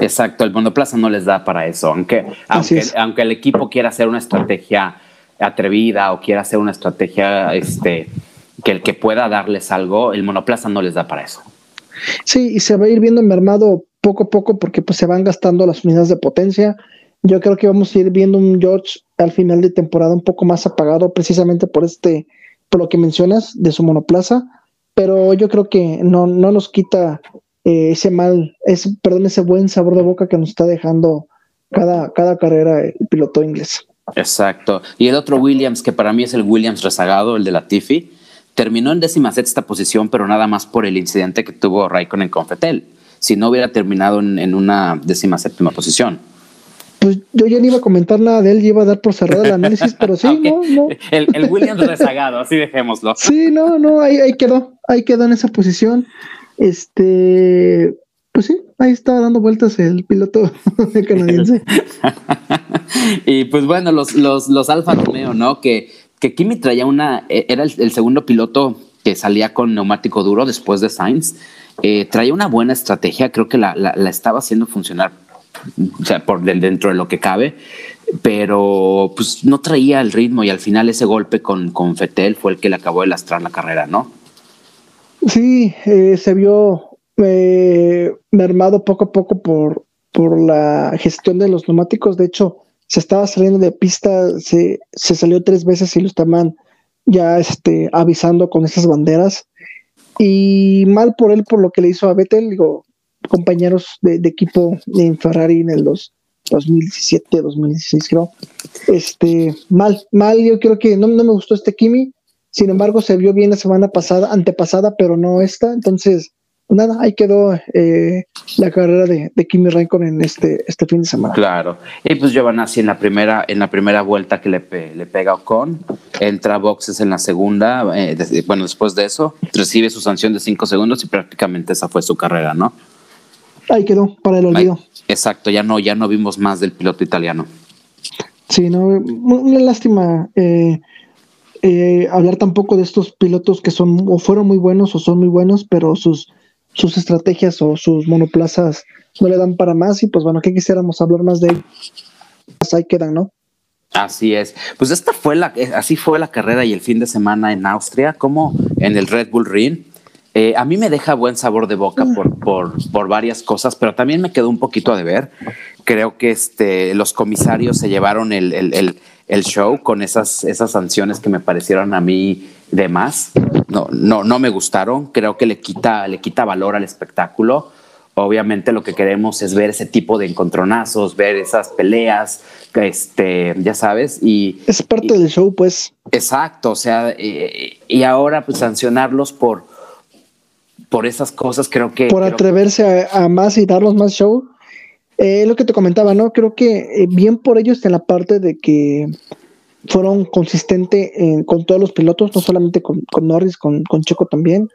Exacto, el monoplaza no les da para eso, aunque, aunque, aunque, el equipo quiera hacer una estrategia atrevida o quiera hacer una estrategia este, que, que pueda darles algo, el monoplaza no les da para eso. Sí, y se va a ir viendo mermado poco a poco porque pues se van gastando las unidades de potencia, yo creo que vamos a ir viendo un George al final de temporada un poco más apagado, precisamente por este, por lo que mencionas de su monoplaza, pero yo creo que no, no nos quita eh, ese mal, ese, perdón, ese buen sabor de boca que nos está dejando cada, cada carrera el piloto inglés. Exacto. Y el otro Williams, que para mí es el Williams rezagado, el de la Tiffy, terminó en décima sexta posición, pero nada más por el incidente que tuvo Raikkonen con Fetel. Si no hubiera terminado en, en una décima séptima posición pues yo ya no iba a comentar nada de él, iba a dar por cerrado el análisis, pero sí, no, no. El, el Williams rezagado, así dejémoslo. Sí, no, no, ahí, ahí quedó, ahí quedó en esa posición. Este, pues sí, ahí estaba dando vueltas el piloto canadiense. y pues bueno, los, los, los Alfa Romeo, ¿no? Que, que Kimi traía una, e, era el, segundo piloto que salía con neumático duro después de Sainz. Eh, traía una buena estrategia, creo que la, la, la estaba haciendo funcionar o sea, por dentro de lo que cabe, pero pues no traía el ritmo y al final ese golpe con, con Fetel fue el que le acabó de lastrar la carrera, ¿no? Sí, eh, se vio eh, mermado poco a poco por, por la gestión de los neumáticos. De hecho, se estaba saliendo de pista, se, se salió tres veces y lo estaban ya este, avisando con esas banderas. Y mal por él por lo que le hizo a Vettel, digo, compañeros de, equipo en Ferrari en el 2017, 2016 creo. Este, mal, mal, yo creo que no, no me gustó este Kimi, sin embargo se vio bien la semana pasada, antepasada, pero no esta, entonces nada, ahí quedó eh, la carrera de, de, Kimi Raikkonen en este, este fin de semana. Claro, y pues así en la primera, en la primera vuelta que le, le pega Ocon, entra a boxes en la segunda, eh, bueno, después de eso, recibe su sanción de cinco segundos y prácticamente esa fue su carrera, ¿no? Ahí quedó, para el olvido. exacto, ya no, ya no vimos más del piloto italiano. Sí, no, una lástima eh, eh, hablar tampoco de estos pilotos que son o fueron muy buenos o son muy buenos, pero sus, sus estrategias o sus monoplazas no le dan para más y pues bueno, que quisiéramos hablar más de ellos. Pues ahí quedan, ¿no? Así es. Pues esta fue la, así fue la carrera y el fin de semana en Austria, como en el Red Bull Ring. Eh, a mí me deja buen sabor de boca por, por, por, varias cosas, pero también me quedó un poquito a deber. Creo que este, los comisarios se llevaron el, el, el, show con esas, esas sanciones que me parecieron a mí de más. No, no, no me gustaron. Creo que le quita, le quita valor al espectáculo obviamente lo que queremos es ver ese tipo de encontronazos, ver esas peleas, este, ya sabes, y... Es parte del show, pues. Exacto, o sea, y, y ahora pues sancionarlos por, por esas cosas creo que... Por atreverse a, a, más y darnos más show. Eh, lo que te comentaba, ¿no? Creo que eh, bien por ellos en la parte de que fueron consistentes con todos los pilotos, no solamente con, con Norris, con, con, Checo también.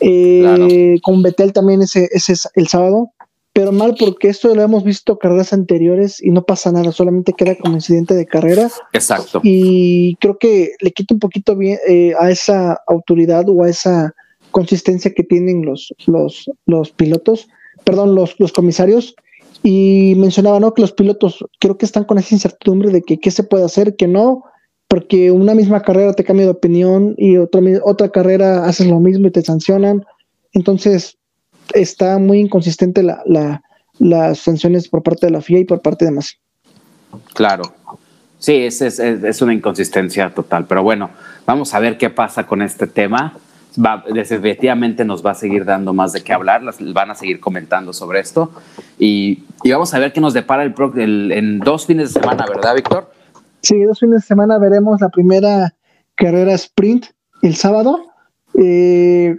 Eh, claro. Con Betel también ese, ese el sábado. Pero mal porque esto lo hemos visto carreras anteriores y no pasa nada, solamente queda como incidente de carrera. Exacto. Y creo que le quita un poquito bien eh, a esa autoridad o a esa consistencia que tienen los, los, los pilotos, perdón, los, los comisarios. Y mencionaba, ¿no? Que los pilotos creo que están con esa incertidumbre de que qué se puede hacer, que no, porque una misma carrera te cambia de opinión y otra, otra carrera haces lo mismo y te sancionan. Entonces, está muy inconsistente la, la, las sanciones por parte de la FIA y por parte de más. Claro. Sí, es, es, es, una inconsistencia total. Pero bueno, vamos a ver qué pasa con este tema. Va, definitivamente nos va a seguir dando más de qué hablar, las, van a seguir comentando sobre esto y, y vamos a ver qué nos depara el, el, en dos fines de semana, ¿verdad, Víctor? Sí, dos fines de semana veremos la primera carrera sprint el sábado. Eh,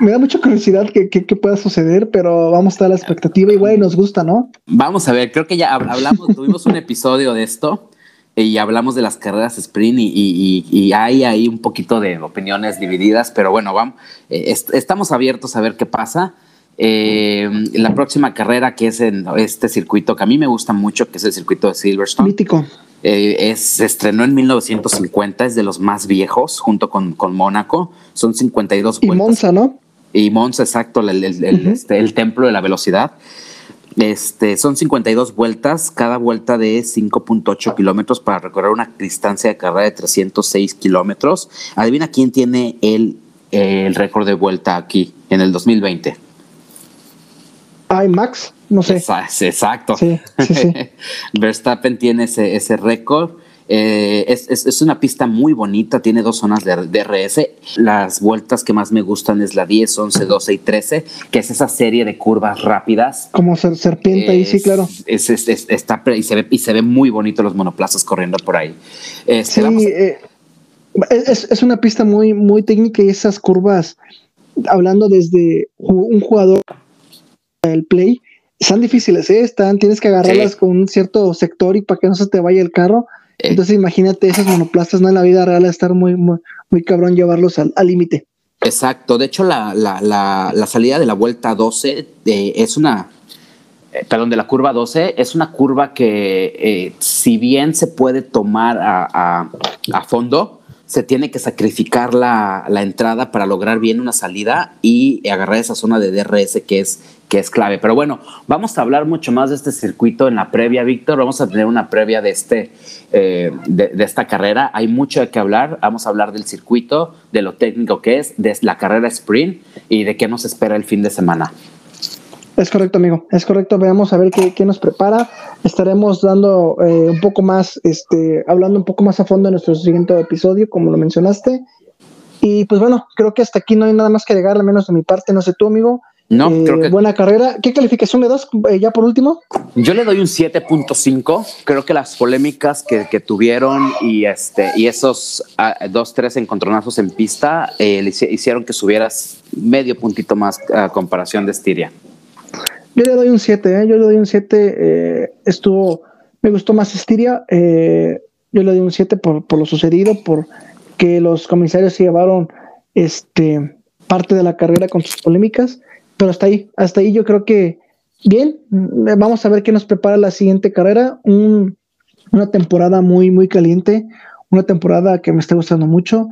me da mucha curiosidad que, que, que, pueda suceder, pero vamos a estar a la expectativa y bueno, nos gusta, ¿no? Vamos a ver, creo que ya hablamos, tuvimos un episodio de esto y hablamos de las carreras sprint y, y, y, hay ahí un poquito de opiniones divididas, pero bueno, vamos, eh, est estamos abiertos a ver qué pasa. Eh, la próxima carrera que es en este circuito que a mí me gusta mucho, que es el circuito de Silverstone. Mítico. Eh, es, se estrenó en 1950, es de los más viejos, junto con, con Mónaco. Son 52 vueltas. Y Monza, ¿no? Y Monza, exacto, el, el, el, uh -huh. este, el templo de la velocidad. Este, son 52 vueltas, cada vuelta de 5.8 kilómetros para recorrer una distancia de carrera de 306 kilómetros. Adivina quién tiene el, el récord de vuelta aquí en el 2020. Ay, Max, no sé. Exacto. Sí, sí, sí. Verstappen tiene ese, ese récord. Eh, es, es, es, una pista muy bonita, tiene dos zonas de DRS. Las vueltas que más me gustan es la 10, 11, 12 y 13, que es esa serie de curvas rápidas. Como ser, serpiente ahí, sí, claro. Es, está, y, se ve, y se ve muy bonito los monoplazas corriendo por ahí. Este, sí, eh, es, es una pista muy, muy técnica y esas curvas, hablando desde un jugador del play, están difíciles, ¿eh? Están, tienes que agarrarlas sí. con un cierto sector y para que no se te vaya el carro. Entonces imagínate esos monoplazas, ¿no? En la vida real estar muy, muy, muy cabrón llevarlos al límite. Exacto. De hecho, la, la, la, la, salida de la vuelta 12 eh, es una, eh, perdón, de la curva 12 es una curva que eh, si bien se puede tomar a, a, a fondo, se tiene que sacrificar la, la, entrada para lograr bien una salida y agarrar esa zona de DRS que es, que es clave. Pero bueno, vamos a hablar mucho más de este circuito en la previa, Víctor. Vamos a tener una previa de, este, eh, de, de, esta carrera. Hay mucho qué hablar. Vamos a hablar del circuito, de lo técnico que es, de la carrera sprint y de qué nos espera el fin de semana. Es correcto, amigo. Es correcto. Veamos a ver qué, qué nos prepara. Estaremos dando eh, un poco más, este, hablando un poco más a fondo en nuestro siguiente episodio, como lo mencionaste. Y pues bueno, creo que hasta aquí no hay nada más que agregar, al menos de mi parte. No sé tú, amigo. No, eh, creo que... Buena carrera. ¿Qué calificación le das eh, ya por último? Yo le doy un 7.5. Creo que las polémicas que, que, tuvieron y, este, y esos uh, dos, tres encontronazos en pista eh, hicieron que subieras medio puntito más a comparación de Estiria. Yo le doy un 7, ¿eh? yo le doy un 7. Eh, estuvo, me gustó más Estiria. Eh, yo le doy un 7 por, por, lo sucedido, por que los comisarios se llevaron este, parte de la carrera con sus polémicas. Pero hasta ahí, hasta ahí yo creo que bien. Vamos a ver qué nos prepara la siguiente carrera. Un, una temporada muy, muy caliente. Una temporada que me está gustando mucho.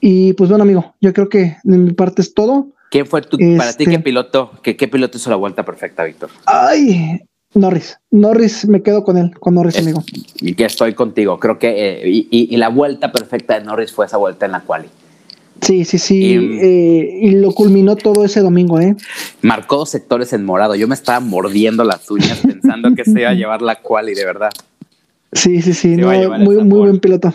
Y pues bueno, amigo, yo creo que de mi parte es todo. ¿Quién fue tu, este, para ti qué piloto, qué, qué piloto hizo la vuelta perfecta, Víctor? Ay, Norris. Norris, me quedo con él, con Norris, es, amigo. Y que estoy contigo. Creo que eh, y, y, la vuelta perfecta de Norris fue esa vuelta en la quali. Sí, sí, sí. Y, eh, y, lo culminó todo ese domingo, ¿eh? Marcó dos sectores en morado. Yo me estaba mordiendo las uñas pensando que se iba a llevar la quali, de verdad. Sí, sí, sí. No, muy, muy buen piloto.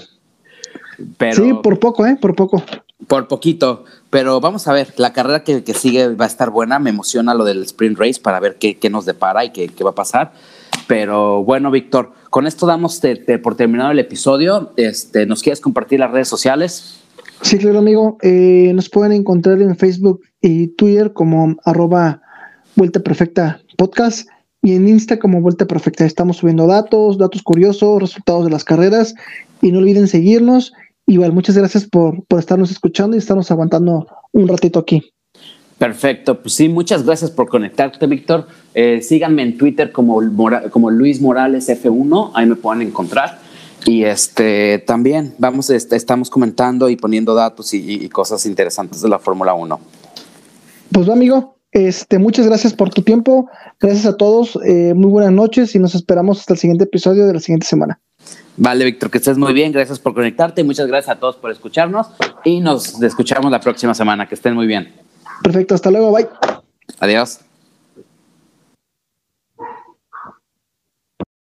Pero, sí, por poco, ¿eh? Por poco. Por poquito, pero vamos a ver, la carrera que, que, sigue va a estar buena, me emociona lo del sprint race para ver qué, qué nos depara y qué, qué, va a pasar. Pero bueno, Víctor, con esto damos te, por terminado el episodio. Este, ¿Nos quieres compartir las redes sociales? Sí, claro, amigo. Eh, nos pueden encontrar en Facebook y Twitter como arroba Vuelta Perfecta Podcast y en Insta como Vuelta Perfecta. Estamos subiendo datos, datos curiosos, resultados de las carreras y no olviden seguirnos. Igual, muchas gracias por, por estarnos escuchando y estarnos aguantando un ratito aquí. Perfecto, pues sí, muchas gracias por conectarte, Víctor. Eh, síganme en Twitter como, como Luis Morales F1, ahí me pueden encontrar. Y este también vamos, este, estamos comentando y poniendo datos y, y cosas interesantes de la Fórmula 1. Pues amigo, este, muchas gracias por tu tiempo. Gracias a todos. Eh, muy buenas noches y nos esperamos hasta el siguiente episodio de la siguiente semana. Vale, Víctor, que estés muy bien. Gracias por conectarte. Muchas gracias a todos por escucharnos y nos escuchamos la próxima semana. Que estén muy bien. Perfecto, hasta luego. Bye. Adiós.